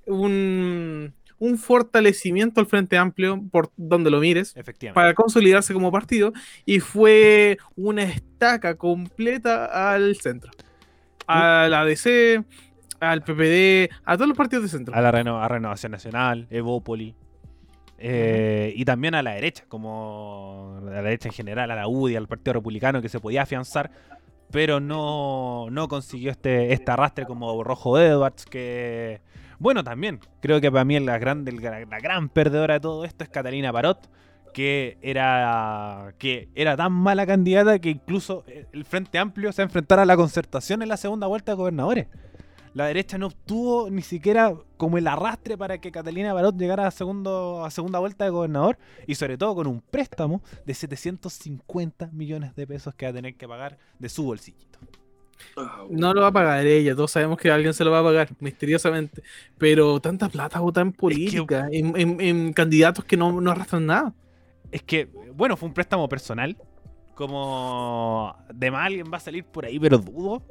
un, un fortalecimiento al Frente Amplio, por donde lo mires, Efectivamente. para consolidarse como partido, y fue una estaca completa al centro. A la ADC, al PPD, a todos los partidos de centro. a la reno- a Renovación Nacional, Evópoli. eh, y también a la derecha, como a la derecha en general, a la UDI, al Partido Republicano, que se podía afianzar, pero no, no consiguió este, este arrastre como Rojo Edwards, que, bueno, también, creo que para mí la gran, la gran perdedora de todo esto es Catalina Parot, que era, que era tan mala candidata que incluso el Frente Amplio se va a enfrentar a la concertación en la segunda vuelta de gobernadores. La derecha no obtuvo ni siquiera como el arrastre para que Catalina Barot llegara a, segundo, a segunda vuelta de gobernador y sobre todo con un préstamo de 750 millones de pesos que va a tener que pagar de su bolsillito. No lo va a pagar ella, todos sabemos que alguien se lo va a pagar, misteriosamente. Pero tanta plata votar en política, en, en- en candidatos que no, no arrastran nada. Es que, bueno, fue un préstamo personal. Como de más alguien va a salir por ahí, pero dudo.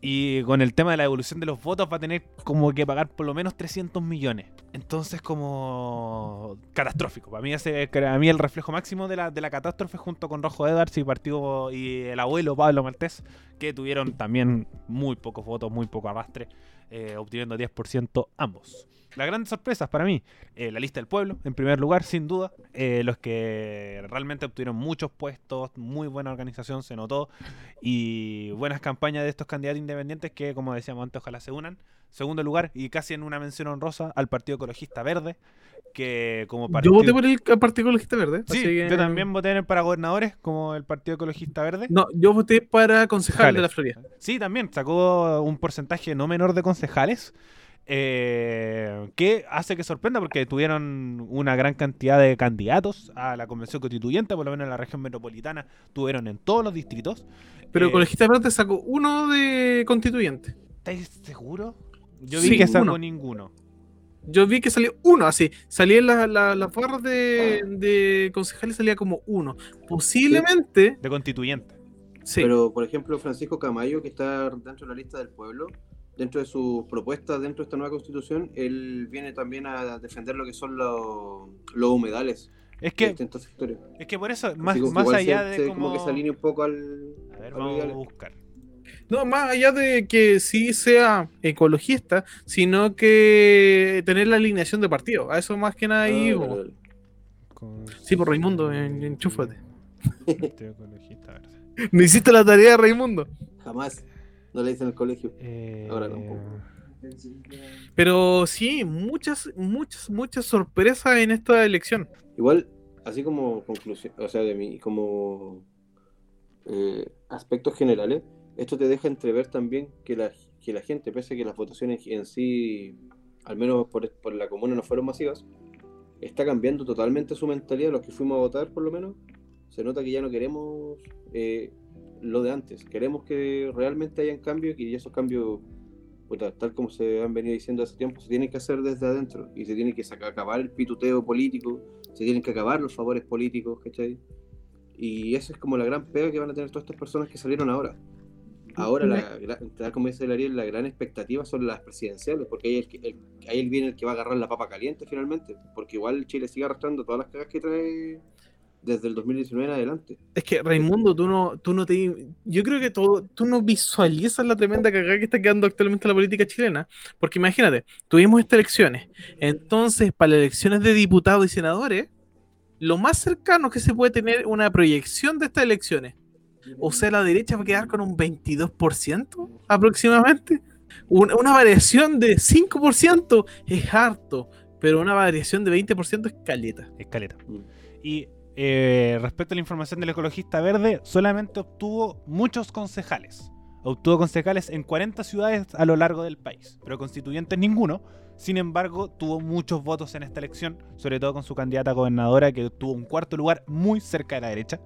Y con el tema de la devolución de los votos va a tener como que pagar por lo menos 300 millones. Entonces como catastrófico. Para mí, ese, para mí el reflejo máximo de la, de la catástrofe junto con Rojo Edwards y partido y el abuelo Pablo Maltés, que tuvieron también muy pocos votos, muy poco arrastre, eh, obteniendo 10% ambos. Las grandes sorpresas para mí, eh, la lista del pueblo, en primer lugar, sin duda. eh, los que realmente obtuvieron muchos puestos, muy buena organización, se notó. Y buenas campañas de estos candidatos independientes que, como decíamos antes, ojalá se unan. Segundo lugar, y casi en una mención honrosa, al Partido Ecologista Verde, que como Yo partido... voté por el Partido Ecologista Verde. Sí, que- yo también voté para gobernadores, como el Partido Ecologista Verde. No, yo voté para concejal de la Florida. Sí, también sacó un porcentaje no menor de concejales. Eh, que hace que sorprenda porque tuvieron una gran cantidad de candidatos a la convención constituyente, por lo menos en la región metropolitana, tuvieron en todos los distritos. Pero Eh, Ecologista Verde sacó uno de constituyente. ¿Estáis seguros? Yo Sí, vi que sacó uno. ninguno. Yo vi que salió uno, así. Salía en la- la- las barras de, de concejales, salía como uno. Posiblemente, De constituyente. sí. Pero, por ejemplo, Francisco Camayo, que está dentro de la lista del pueblo, dentro de sus propuestas, dentro de esta nueva constitución, él viene también a defender lo que son los, los humedales Es de que, es que por eso, más, que más allá se- de se- como... como que se alinea un poco al... A ver, vamos a buscar. No, más allá de que sí sea ecologista, sino que tener la alineación de partido. A eso más que nada Ah, ahí. vale, bo. vale. Con Sí, por Raimundo, en, enchúfate. Ecologista. No hiciste la tarea, Raimundo. Jamás. No le dicen en el colegio. Eh, Ahora tampoco. Pero sí, muchas, muchas, muchas sorpresas en esta elección. Igual, así como conclusión, o sea, de mí, como eh, aspectos generales, esto te deja entrever también que la, que la gente, pese a que las votaciones en sí, al menos por, por la comuna, no fueron masivas, está cambiando totalmente su mentalidad. Los que fuimos a votar, por lo menos, se nota que ya no queremos eh, lo de antes. Queremos que realmente hayan cambios y esos cambios, tal como se han venido diciendo hace tiempo, se tienen que hacer desde adentro y se tiene que saca- acabar el pituteo político, se tienen que acabar los favores políticos, ¿cachai? Y esa es como la gran pega que van a tener todas estas personas que salieron ahora. Ahora, la, tal como dice el Ariel, la gran expectativa son las presidenciales, porque ahí, el, el- ahí viene el que va a agarrar la papa caliente finalmente, porque igual Chile sigue arrastrando todas las cagas que trae desde el 2019 en adelante. Es que Raimundo, tú no, tú no te. Yo creo que todo, tú no visualizas la tremenda cagada que está quedando actualmente la política chilena. Porque imagínate, tuvimos estas elecciones. Entonces, para las elecciones de diputados y senadores, lo más cercano que se puede tener una proyección de estas elecciones. O sea, la derecha va a quedar con un 22% aproximadamente. Una, una variación de 5% es harto, pero una variación de 20% es caleta. Escaleta. Mm. Y eh, respecto a la información del ecologista verde, solamente obtuvo muchos concejales. Obtuvo concejales en 40 ciudades a lo largo del país, pero constituyentes ninguno. Sin embargo, tuvo muchos votos en esta elección, sobre todo con su candidata gobernadora, que tuvo un cuarto lugar muy cerca de la derecha,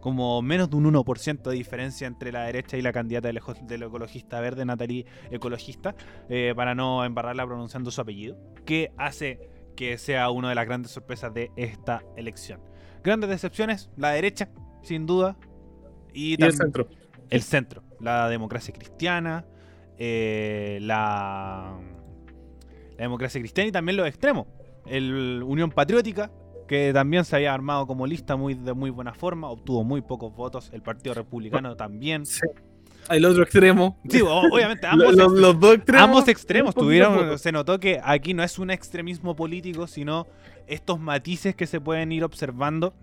como menos de un 1% de diferencia entre la derecha y la candidata del ecologista verde, Natalie Ecologista, eh, para no embarrarla pronunciando su apellido, que hace que sea una de las grandes sorpresas de esta elección. Grandes decepciones, la derecha, sin duda, y, Y el centro. el centro, la democracia cristiana, eh, la, la democracia cristiana y también los extremos. El Unión Patriótica, que también se había armado como lista muy, de muy buena forma, obtuvo muy pocos votos. El Partido Republicano también. Sí. El otro extremo. Sí, obviamente, ambos, los, ex- los dos extremos. ambos extremos tuvieron, se notó que aquí no es un extremismo político, sino estos matices que se pueden ir observando,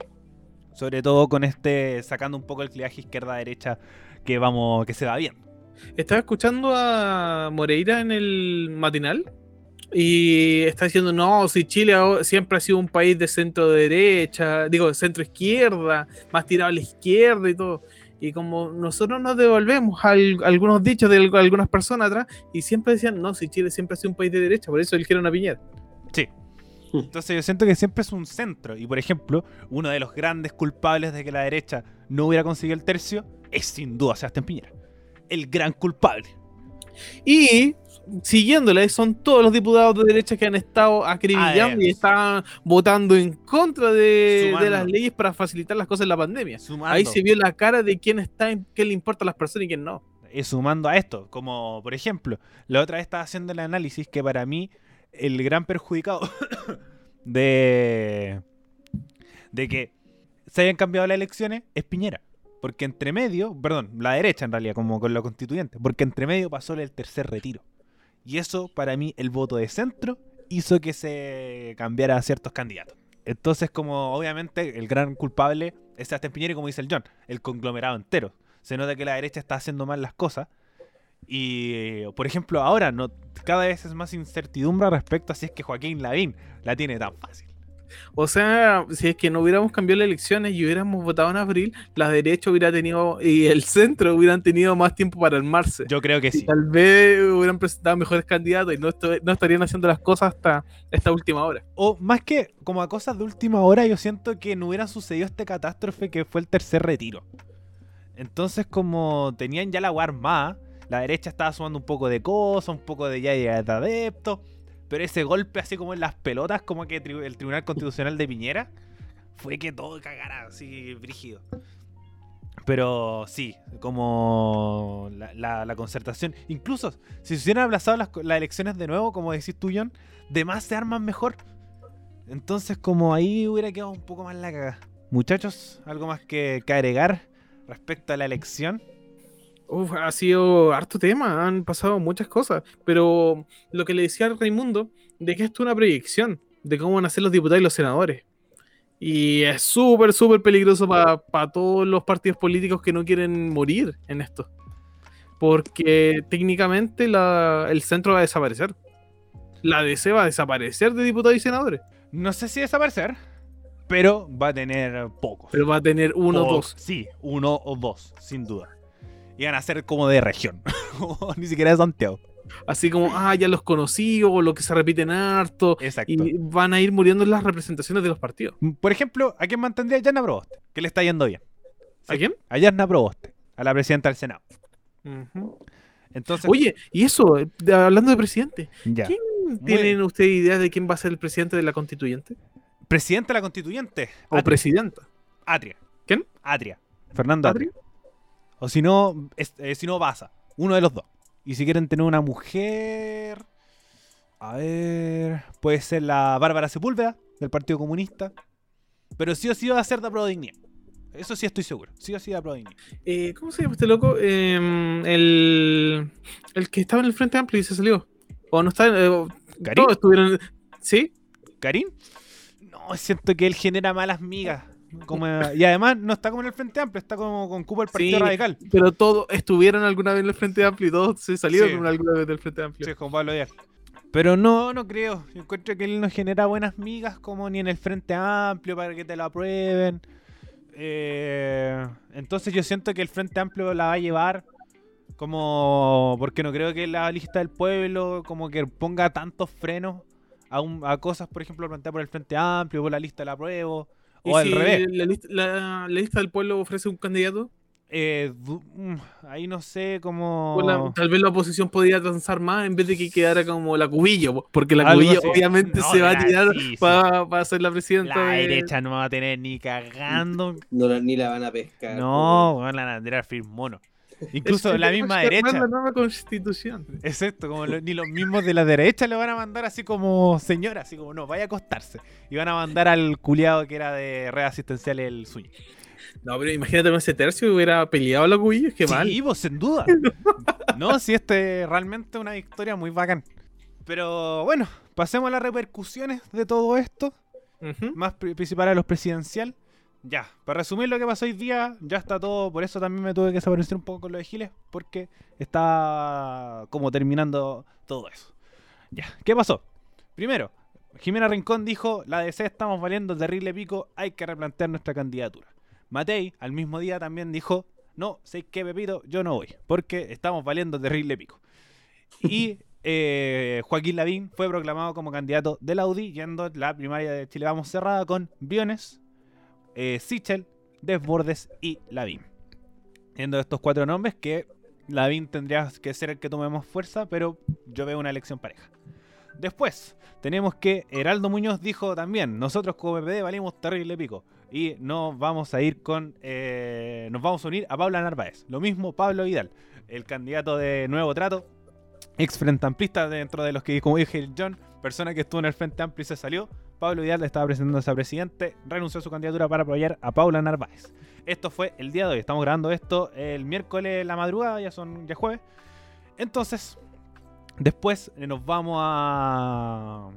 sobre todo con este, sacando un poco el clivaje izquierda-derecha que vamos, que se va bien. Estaba escuchando a Moreira en el matinal y está diciendo, no, si Chile siempre ha sido un país de centro derecha, digo, de centro izquierda, más tirado a la izquierda y todo. Y como nosotros nos devolvemos a al- algunos dichos de al- algunas personas atrás y siempre decían, no, si Chile siempre ha sido un país de derecha, por eso eligieron a Piñera. Sí. Entonces yo siento que siempre es un centro. Y por ejemplo, uno de los grandes culpables de que la derecha no hubiera conseguido el tercio es sin duda Sebastián Piñera. El gran culpable. Y siguiéndole, son todos los diputados de derecha que han estado acribillando y están votando en contra de, las leyes para facilitar las cosas en la pandemia. Sumando, Ahí se vio la cara de quién está, en qué le importa a las personas y quién no. eh, sumando a esto. Como por ejemplo, la otra vez estaba haciendo el análisis que para mí el gran perjudicado de, de que se hayan cambiado las elecciones es Piñera. Porque entre medio, perdón, la derecha en realidad, como con lo constituyente, porque entre medio pasó el tercer retiro. Y eso, para mí, el voto de centro hizo que se cambiara a ciertos candidatos. Entonces, como obviamente el gran culpable es Sebastián Piñera y como dice el John, el conglomerado entero. Se nota que la derecha está haciendo mal las cosas. Y, por ejemplo, ahora no, cada vez es más incertidumbre respecto a si es que Joaquín Lavín la tiene tan fácil. O sea, si es que no hubiéramos cambiado las elecciones y hubiéramos votado en abril, la derecha hubiera tenido y el centro hubieran tenido más tiempo para armarse. Yo creo que Y sí. tal vez hubieran presentado mejores candidatos y no, estarían haciendo las cosas hasta esta última hora. O más que como a cosas de última hora, yo siento que no hubiera sucedido este catástrofe que fue el tercer retiro. Entonces, como tenían ya la weá armada, la derecha estaba sumando un poco de cosas, un poco de ya de adeptos, pero ese golpe así como en las pelotas, como que el Tribunal Constitucional de Piñera, fue que todo cagara así brígido. Pero sí, como la, concertación. Incluso si se hubieran aplazado las, elecciones de nuevo, como decís tú, John, de más se arman mejor. Entonces, como ahí hubiera quedado un poco más la cagada. Muchachos, ¿algo más que agregar respecto a la elección? Uf, ha sido harto tema, han pasado muchas cosas, pero lo que le decía a Raimundo, de que esto es una proyección de cómo van a ser los diputados y los senadores. Y es súper, súper peligroso para todos los partidos políticos que no quieren morir en esto. Porque técnicamente la- el centro va a desaparecer. La DC va a desaparecer de diputados y senadores. No sé si desaparecer, pero va a tener pocos. Pero va a tener uno O- dos. Sí, uno o dos, sin duda. Y van a ser como de región. Ni siquiera de Santiago. Así como, ah, ya los conocí, o lo que se repiten harto. Exacto. Y van a ir muriendo en las representaciones de los partidos. Por ejemplo, ¿a quién mantendría Yarna Proboste? Que le está yendo bien. ¿A quién? A Yarna Proboste, a la presidenta del Senado. Entonces, Oye, y eso, eh, hablando de presidente, ya. ¿quién ¿tienen ustedes idea de quién va a ser el presidente de la constituyente? Presidente de la constituyente. O Atria. presidenta. Atria. ¿Quién? Atria. Fernando Atria. O si no, eh, si no, Baza. Uno de los dos. Y si quieren tener una mujer. A ver. Puede ser la Bárbara Sepúlveda, del Partido Comunista. Pero sí o sí va a ser de Pro Dignidad. Eso sí estoy seguro. Sí o sí de Pro Dignidad. Eh, ¿Cómo se llama este loco? Em, el, el que estaba en el Frente Amplio y se salió. O no está. eh, ¿Karim? todos estuvieron. ¿Sí? ¿Karim? No, siento que él genera malas migas. Como, y además no está como en el Frente Amplio, está como con cupo el Partido Sí. Radical. Pero todos estuvieron alguna vez en el Frente Amplio y todos se salieron Sí. alguna vez del Frente Amplio. Sí, con Pablo Díaz. Pero no, no creo. Yo encuentro que él no genera buenas migas como ni en el Frente Amplio para que te lo aprueben. Eh, entonces yo siento que el Frente Amplio la va a llevar como... Porque no creo que la lista del pueblo como que ponga tantos frenos a, un- a cosas, por ejemplo, planteadas por el Frente Amplio, por la lista del apruebo. ¿Y O al si revés. La, lista, la- la lista del pueblo ofrece un candidato? Eh, mm, ahí no sé cómo... Tal vez la oposición podría transar más en vez de que quedara como la cubillo, po, porque la Algo así. obviamente No, se va a tirar sí, sí. para ser la presidenta. La de- derecha no va a tener ni cagando No ni la van a pescar. No, van a tirar firme mono. Incluso Es que la misma derecha. La nueva constitución. Exacto, como lo- ni los mismos de la derecha le van a mandar así como señora, así como no, vaya a acostarse. Y van a mandar al culiado que era de red asistencial el suyo. No, pero imagínate con ese tercio hubiera peleado la cubillo, es que mal. Sí, pues, sin duda. No, si este es realmente una victoria muy bacán. Pero bueno, pasemos a las repercusiones de todo esto. Más pri- principal a los presidencial. Ya, para resumir lo que pasó hoy día, ya está todo, por eso también me tuve que desaparecer un poco con lo de Giles, porque está como terminando todo eso. Ya, ¿qué pasó? Primero, Jimena Rincón dijo, la DC estamos valiendo terrible pico, hay que replantear nuestra candidatura. Matei, al mismo día, también dijo, no, sé qué, Pepito, yo no voy, porque estamos valiendo terrible pico. Y eh, Joaquín Lavín fue proclamado como candidato del Audi, yendo la primaria de Chile Vamos cerrada con Biones, eh, Sichel, Desbordes y Lavín. Siendo estos cuatro nombres que Lavín tendría que ser el que tome más fuerza, pero yo veo una elección pareja. Después, tenemos que Heraldo Muñoz dijo también, nosotros como PPD valimos terrible pico. Y nos vamos a ir con, eh, nos vamos a unir a Paula Narváez. Lo mismo Pablo Vidal, el candidato de Nuevo Trato, ex frente amplista dentro de los que, como dije, John, persona que estuvo en el Frente Amplio y se salió. Pablo Vidal estaba presentándose a presidente, renunció a su candidatura para apoyar a Paula Narváez. Esto fue el día de hoy, estamos grabando esto el miércoles la madrugada, ya son ya jueves. Entonces, después eh, nos vamos a...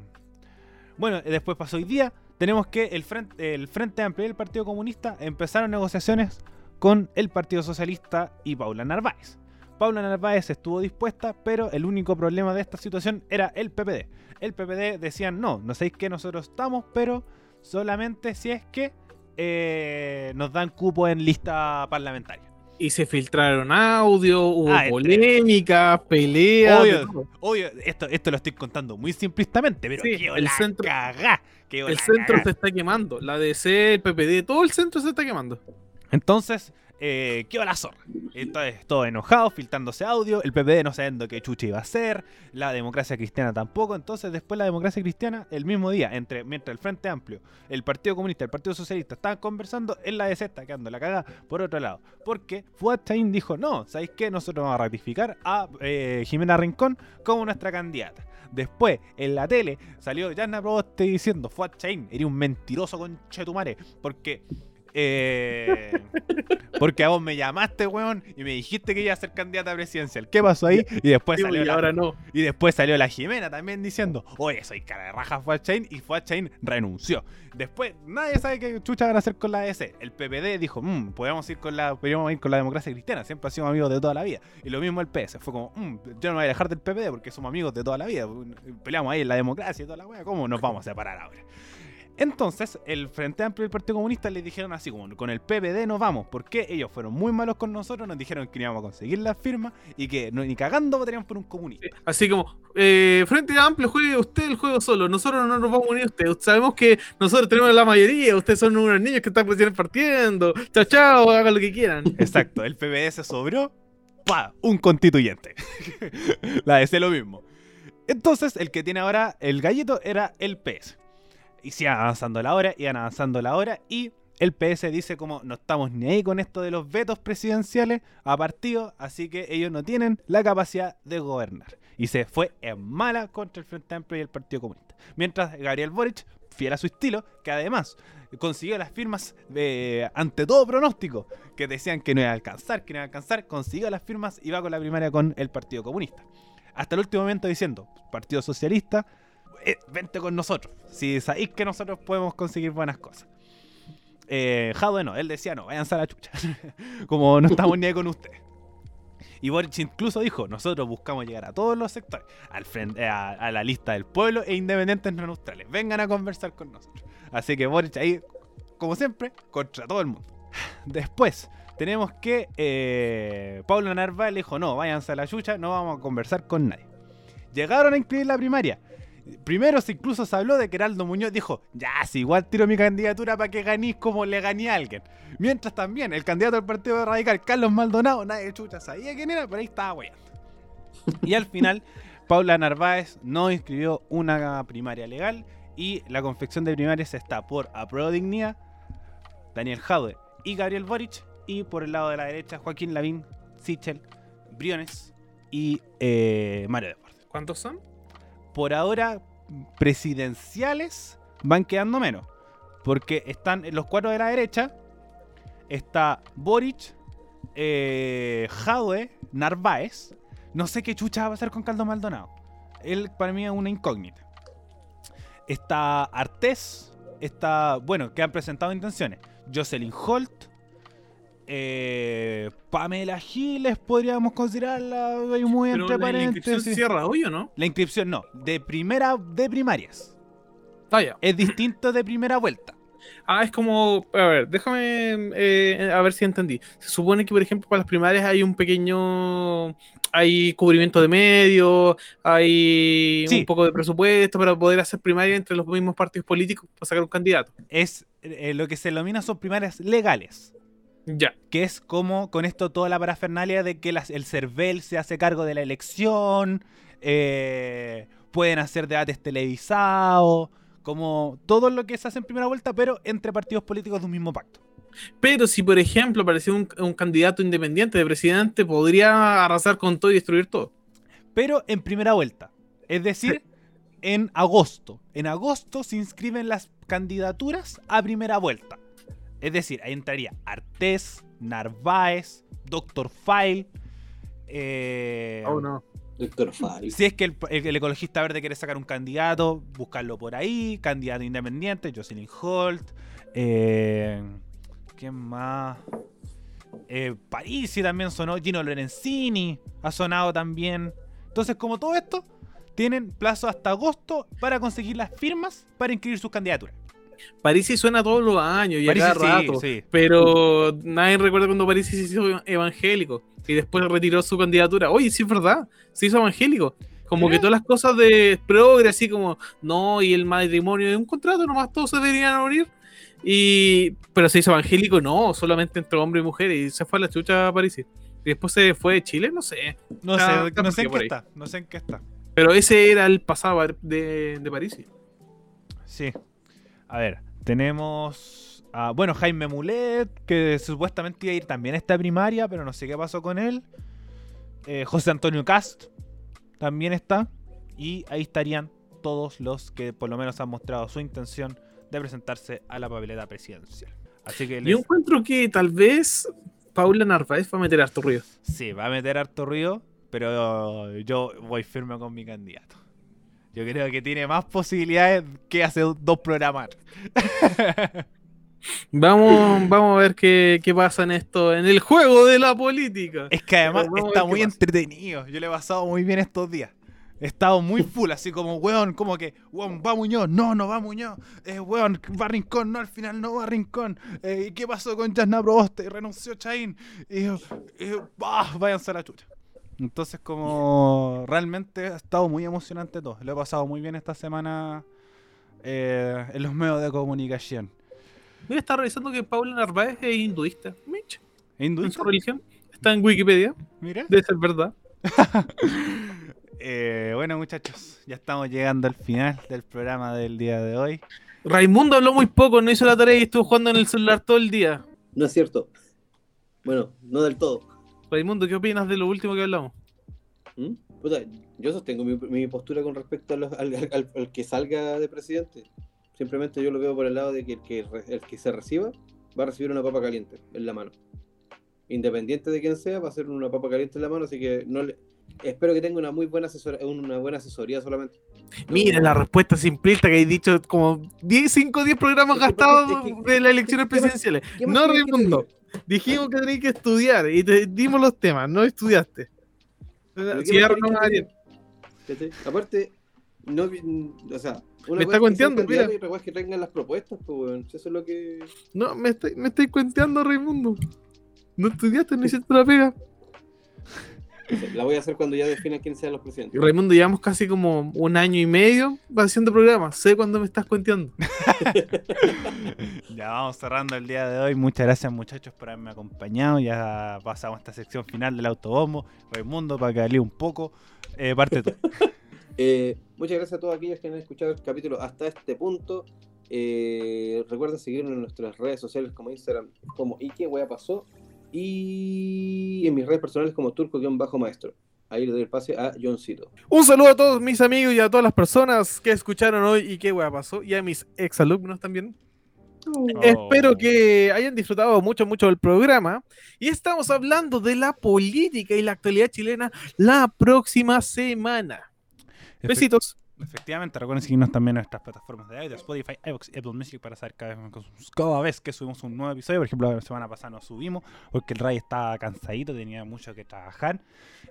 Bueno, eh, después pasó hoy día, tenemos que el Frente, el Frente Amplio y el Partido Comunista empezaron negociaciones con el Partido Socialista y Paula Narváez. Paula Narváez estuvo dispuesta, pero el único problema de esta situación era el PPD. El PPD decían, no, no sabéis que nosotros estamos, pero solamente si es que eh, nos dan cupo en lista parlamentaria. Y se filtraron audio, hubo Ah, polémicas, peleas. Obvio, obvio, esto, esto lo estoy contando muy simplistamente, pero Sí, el centro- cagá, El centro cagá. se está quemando. La DC, el PPD, todo el centro se está quemando. Entonces, eh, quedó la zorra. Entonces, todo enojado, filtrándose audio, el PPD no sabiendo qué chucha iba a hacer, la democracia cristiana tampoco. Entonces, después la democracia cristiana, el mismo día, entre mientras el Frente Amplio, el Partido Comunista, el Partido Socialista estaban conversando, en la DC está quedando la caga por otro lado. Porque Fuad Chaín dijo, no, ¿sabéis qué? Nosotros vamos a ratificar a eh, Jimena Rincón como nuestra candidata. Después, en la tele, salió Yana Proboste diciendo, Fuad Chaín, eres un mentiroso con Chetumare, porque Eh, porque a vos me llamaste, weón, y me dijiste que iba a ser candidata presidencial. ¿Qué pasó ahí? Y después salió y la, ahora no. y después salió la Jimena también diciendo, oye, soy cara de raja Fuad Chain y Fuad Chain renunció. Después, nadie sabe qué chucha van a hacer con la EC. El PPD dijo, mmm, podemos ir con la, podríamos ir con la democracia cristiana, siempre ha sido amigos de toda la vida. Y lo mismo el PS, fue como, mmm, yo no me voy a dejar del PPD porque somos amigos de toda la vida. Peleamos ahí en la democracia y toda la wea, ¿cómo nos vamos a separar ahora? Entonces, el Frente Amplio y el Partido Comunista les dijeron así como, con el PPD no vamos, porque ellos fueron muy malos con nosotros, nos dijeron que no íbamos a conseguir las firmas y que no, ni cagando votaríamos por un comunista. Así como, eh, Frente Amplio, juegue usted el juego solo. Nosotros no nos vamos a unir a usted. Sabemos que nosotros tenemos la mayoría. Ustedes son unos niños que están partiendo. Chao, chao, hagan lo que quieran. Exacto, el PPD se sobró, pa, un constituyente. la DC lo mismo. Entonces, el que tiene ahora el gallito era el PS. Y sigan avanzando la hora, iban avanzando la hora y el PS dice como no estamos ni ahí con esto de los vetos presidenciales a partidos, así que ellos no tienen la capacidad de gobernar. Y se fue en mala contra el Frente Amplio y el Partido Comunista. Mientras Gabriel Boric, fiel a su estilo, que además consiguió las firmas eh, ante todo pronóstico, que decían que no iba a alcanzar, que no iba a alcanzar, consiguió las firmas y va con la primaria con el Partido Comunista. Hasta el último momento diciendo, Partido Socialista, eh, vente con nosotros. Si sabéis que nosotros podemos conseguir buenas cosas. Eh, Jadwe no, él decía no, váyanse a la chucha. Como no estamos ni con ustedes. Y Boric incluso dijo, nosotros buscamos llegar a todos los sectores, a, la lista del pueblo e independientes no neutrales. Vengan a conversar con nosotros. Así que Boric ahí, como siempre, contra todo el mundo. Después, tenemos que eh, Pablo Narváez dijo, no, váyanse a la chucha, no vamos a conversar con nadie. Llegaron a inscribir la primaria. Primero se incluso se habló de que Heraldo Muñoz dijo, ya, si igual tiro mi candidatura para que ganéis como le gané a alguien. Mientras también el candidato del Partido Radical, Carlos Maldonado, nadie chucha sabía quién era, pero ahí estaba weyando. Y al final, Paula Narváez no inscribió una primaria legal y la confección de primarias está por Apruebo Dignidad, Daniel Jadwe y Gabriel Boric, y por el lado de la derecha, Joaquín Lavín, Sichel, Briones y eh, Mario Deportes ¿Cuántos son? Por ahora presidenciales van quedando menos. Porque están los cuatro de la derecha. Está Boric, eh, Jadwe, Narváez. No sé qué chucha va a pasar con Caldo Maldonado. Él para mí es una incógnita. Está Artés. Está, bueno, que han presentado intenciones. Jocelyn Holt. Eh, Pamela Giles podríamos considerarla muy Pero entre la, la inscripción cierra hoy o no? La inscripción no, de primera de primarias. Vaya. Es distinto de primera vuelta. Ah, es como. A ver, déjame. eh, a ver si entendí. Se supone que, por ejemplo, para las primarias hay un pequeño. Hay cubrimiento de medios, hay Sí. un poco de presupuesto para poder hacer primaria entre los mismos partidos políticos para sacar un candidato. Es eh, lo que se denomina son primarias legales. Ya. Que es como con esto toda la parafernalia de que las- el CERVEL se hace cargo de la elección. eh, pueden hacer debates televisados. Como todo lo que se hace en primera vuelta, pero entre partidos políticos de un mismo pacto. Pero si, por ejemplo, aparecía un, un candidato independiente de presidente, podría arrasar con todo y destruir todo. pero en primera vuelta. Es decir, en agosto. En agosto se inscriben las candidaturas a primera vuelta. Es decir, ahí entraría Artés, Narváez, Doctor File. eh, Oh, no. Doctor Fari. Si es que el, el- el ecologista verde quiere sacar un candidato, buscarlo por ahí. Candidato independiente, Jocelyn Holt. Eh, ¿Quién más? Eh, Parisi también sonó. Gino Lorenzini ha sonado también. Entonces, como todo esto, tienen plazo hasta agosto para conseguir las firmas para inscribir sus candidaturas. Parisi suena todos los años y a Parisi cada rato. sí. Pero nadie recuerda cuando Parisi se hizo evangélico y después retiró su candidatura. Oye, sí es verdad, se hizo evangélico. Como que todas las cosas de progre, así como, no, y el matrimonio de un contrato, nomás todos se deberían unir. Y, pero se hizo evangélico, no, solamente entre hombre y mujer, y se fue a la chucha a Parisi. Y después se fue de Chile, no sé. No sé, no sé en qué está. No sé en qué está. Pero ese era el pasado de, de Parisi. Sí. A ver, tenemos. a, bueno, Jaime Mulet, que supuestamente iba a ir también a esta primaria, pero no sé qué pasó con él. Eh, José Antonio Cast también está. Y ahí estarían todos los que por lo menos han mostrado su intención de presentarse a la papeleta presidencial. Así que Yo les- encuentro que tal vez Paula Narváez va a meter harto ruido. sí, va a meter harto ruido, pero yo voy firme con mi candidato. Yo creo que tiene más posibilidades que hace dos programas. Vamos, vamos a ver qué, qué pasa en esto, en el juego de la política. Es que además está muy entretenido. Yo le he pasado muy bien estos días. He estado muy full, así como, weón, como que, weón, va Muñoz, no, no va Muñoz, eh, weón, va Rincón, no, al final no va Rincón, eh, ¿y qué pasó con Jasna Proboste? Renunció Chaín, y, y bah, váyanse a la chucha. Entonces, como realmente ha estado muy emocionante todo. Lo he pasado muy bien esta semana eh, en los medios de comunicación. Mira, está revisando que Paula Narváez es hinduista. Mitch, en ¿Hinduista? su religión. Está en Wikipedia. Mira. Debe ser verdad. Eh, bueno, muchachos, ya estamos llegando al final del programa del día de hoy. Raimundo habló muy poco, no hizo la tarea y estuvo jugando en el celular todo el día. No es cierto. Bueno, no del todo. Raimundo, ¿qué opinas de lo último que hablamos? ¿Mm? Puta, yo sostengo mi, mi postura con respecto a los- al, al- al que salga de presidente. Simplemente yo lo veo por el lado de que el que, el que se reciba va a recibir una papa caliente en la mano. Independiente de quién sea, va a ser una papa caliente en la mano, así que no le... espero que tenga una muy buena asesora- una buena asesoría solamente. Mira la respuesta simplista que he dicho como 10, 5 o 10 programas Es que, gastados es que- de las elecciones ¿qué más- presidenciales. ¿Qué más No, Raimundo. Dijimos que tenías que estudiar y te dimos los temas, no estudiaste. ¿Pero qué Cierra más querés nomás, que. Aparte, no, o sea, una Me está cuenteando, mira. y otra cosa es que tengan las propuestas, pues, weón. Eso es lo que... No, me estoy, me estoy cuenteando, Raimundo. No estudiaste, no hiciste la pega. La voy a hacer cuando ya definan quién sean los Y presidentes. Raimundo, llevamos casi como un año y medio haciendo programas. Sé cuándo me estás cuenteando. Ya vamos cerrando el día de hoy. Muchas gracias muchachos por haberme acompañado. Ya pasamos a esta sección final del autobombo. Raimundo, para que valía un poco. Eh, parte tú. Eh, muchas gracias a todos aquellos que han escuchado el capítulo hasta este punto. Eh, recuerden seguirnos en nuestras redes sociales como Instagram, como ¿Y qué wea pasó? Y en mis redes personales como Turco-Maestro. Ahí le doy el pase a Johncito. Un saludo a todos mis amigos y a todas las personas que escucharon hoy y qué hueá pasó. Y a mis exalumnos también. Oh. Espero que hayan disfrutado mucho, mucho del programa. Y estamos hablando de la política y la actualidad chilena la próxima semana. Besitos. Efectivamente, recuerden seguirnos también en nuestras plataformas de audio, Spotify, iVoox y Apple Music para saber cada vez, cada vez que subimos un nuevo episodio. Por ejemplo, la semana pasada no subimos porque el Ray estaba cansadito, tenía mucho que trabajar.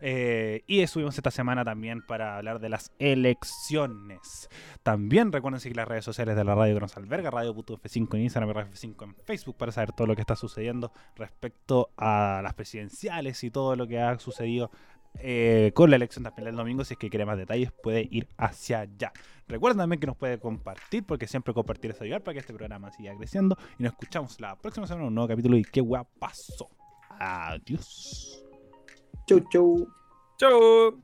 Eh, y subimos esta semana también para hablar de las elecciones. También recuerden seguir las redes sociales de la radio que nos alberga, Radio.f5 en Instagram y Radio F5 en Facebook para saber todo lo que está sucediendo respecto a las presidenciales y todo lo que ha sucedido eh, con la elección también del domingo. Si es que quiere más detalles, puede ir hacia allá. Recuerden también que nos puede compartir, porque siempre compartir es ayudar para que este programa siga creciendo. Y nos escuchamos la próxima semana en un nuevo capítulo. ¿Y qué guapa pasó? Adiós. Chau, chau. Chao.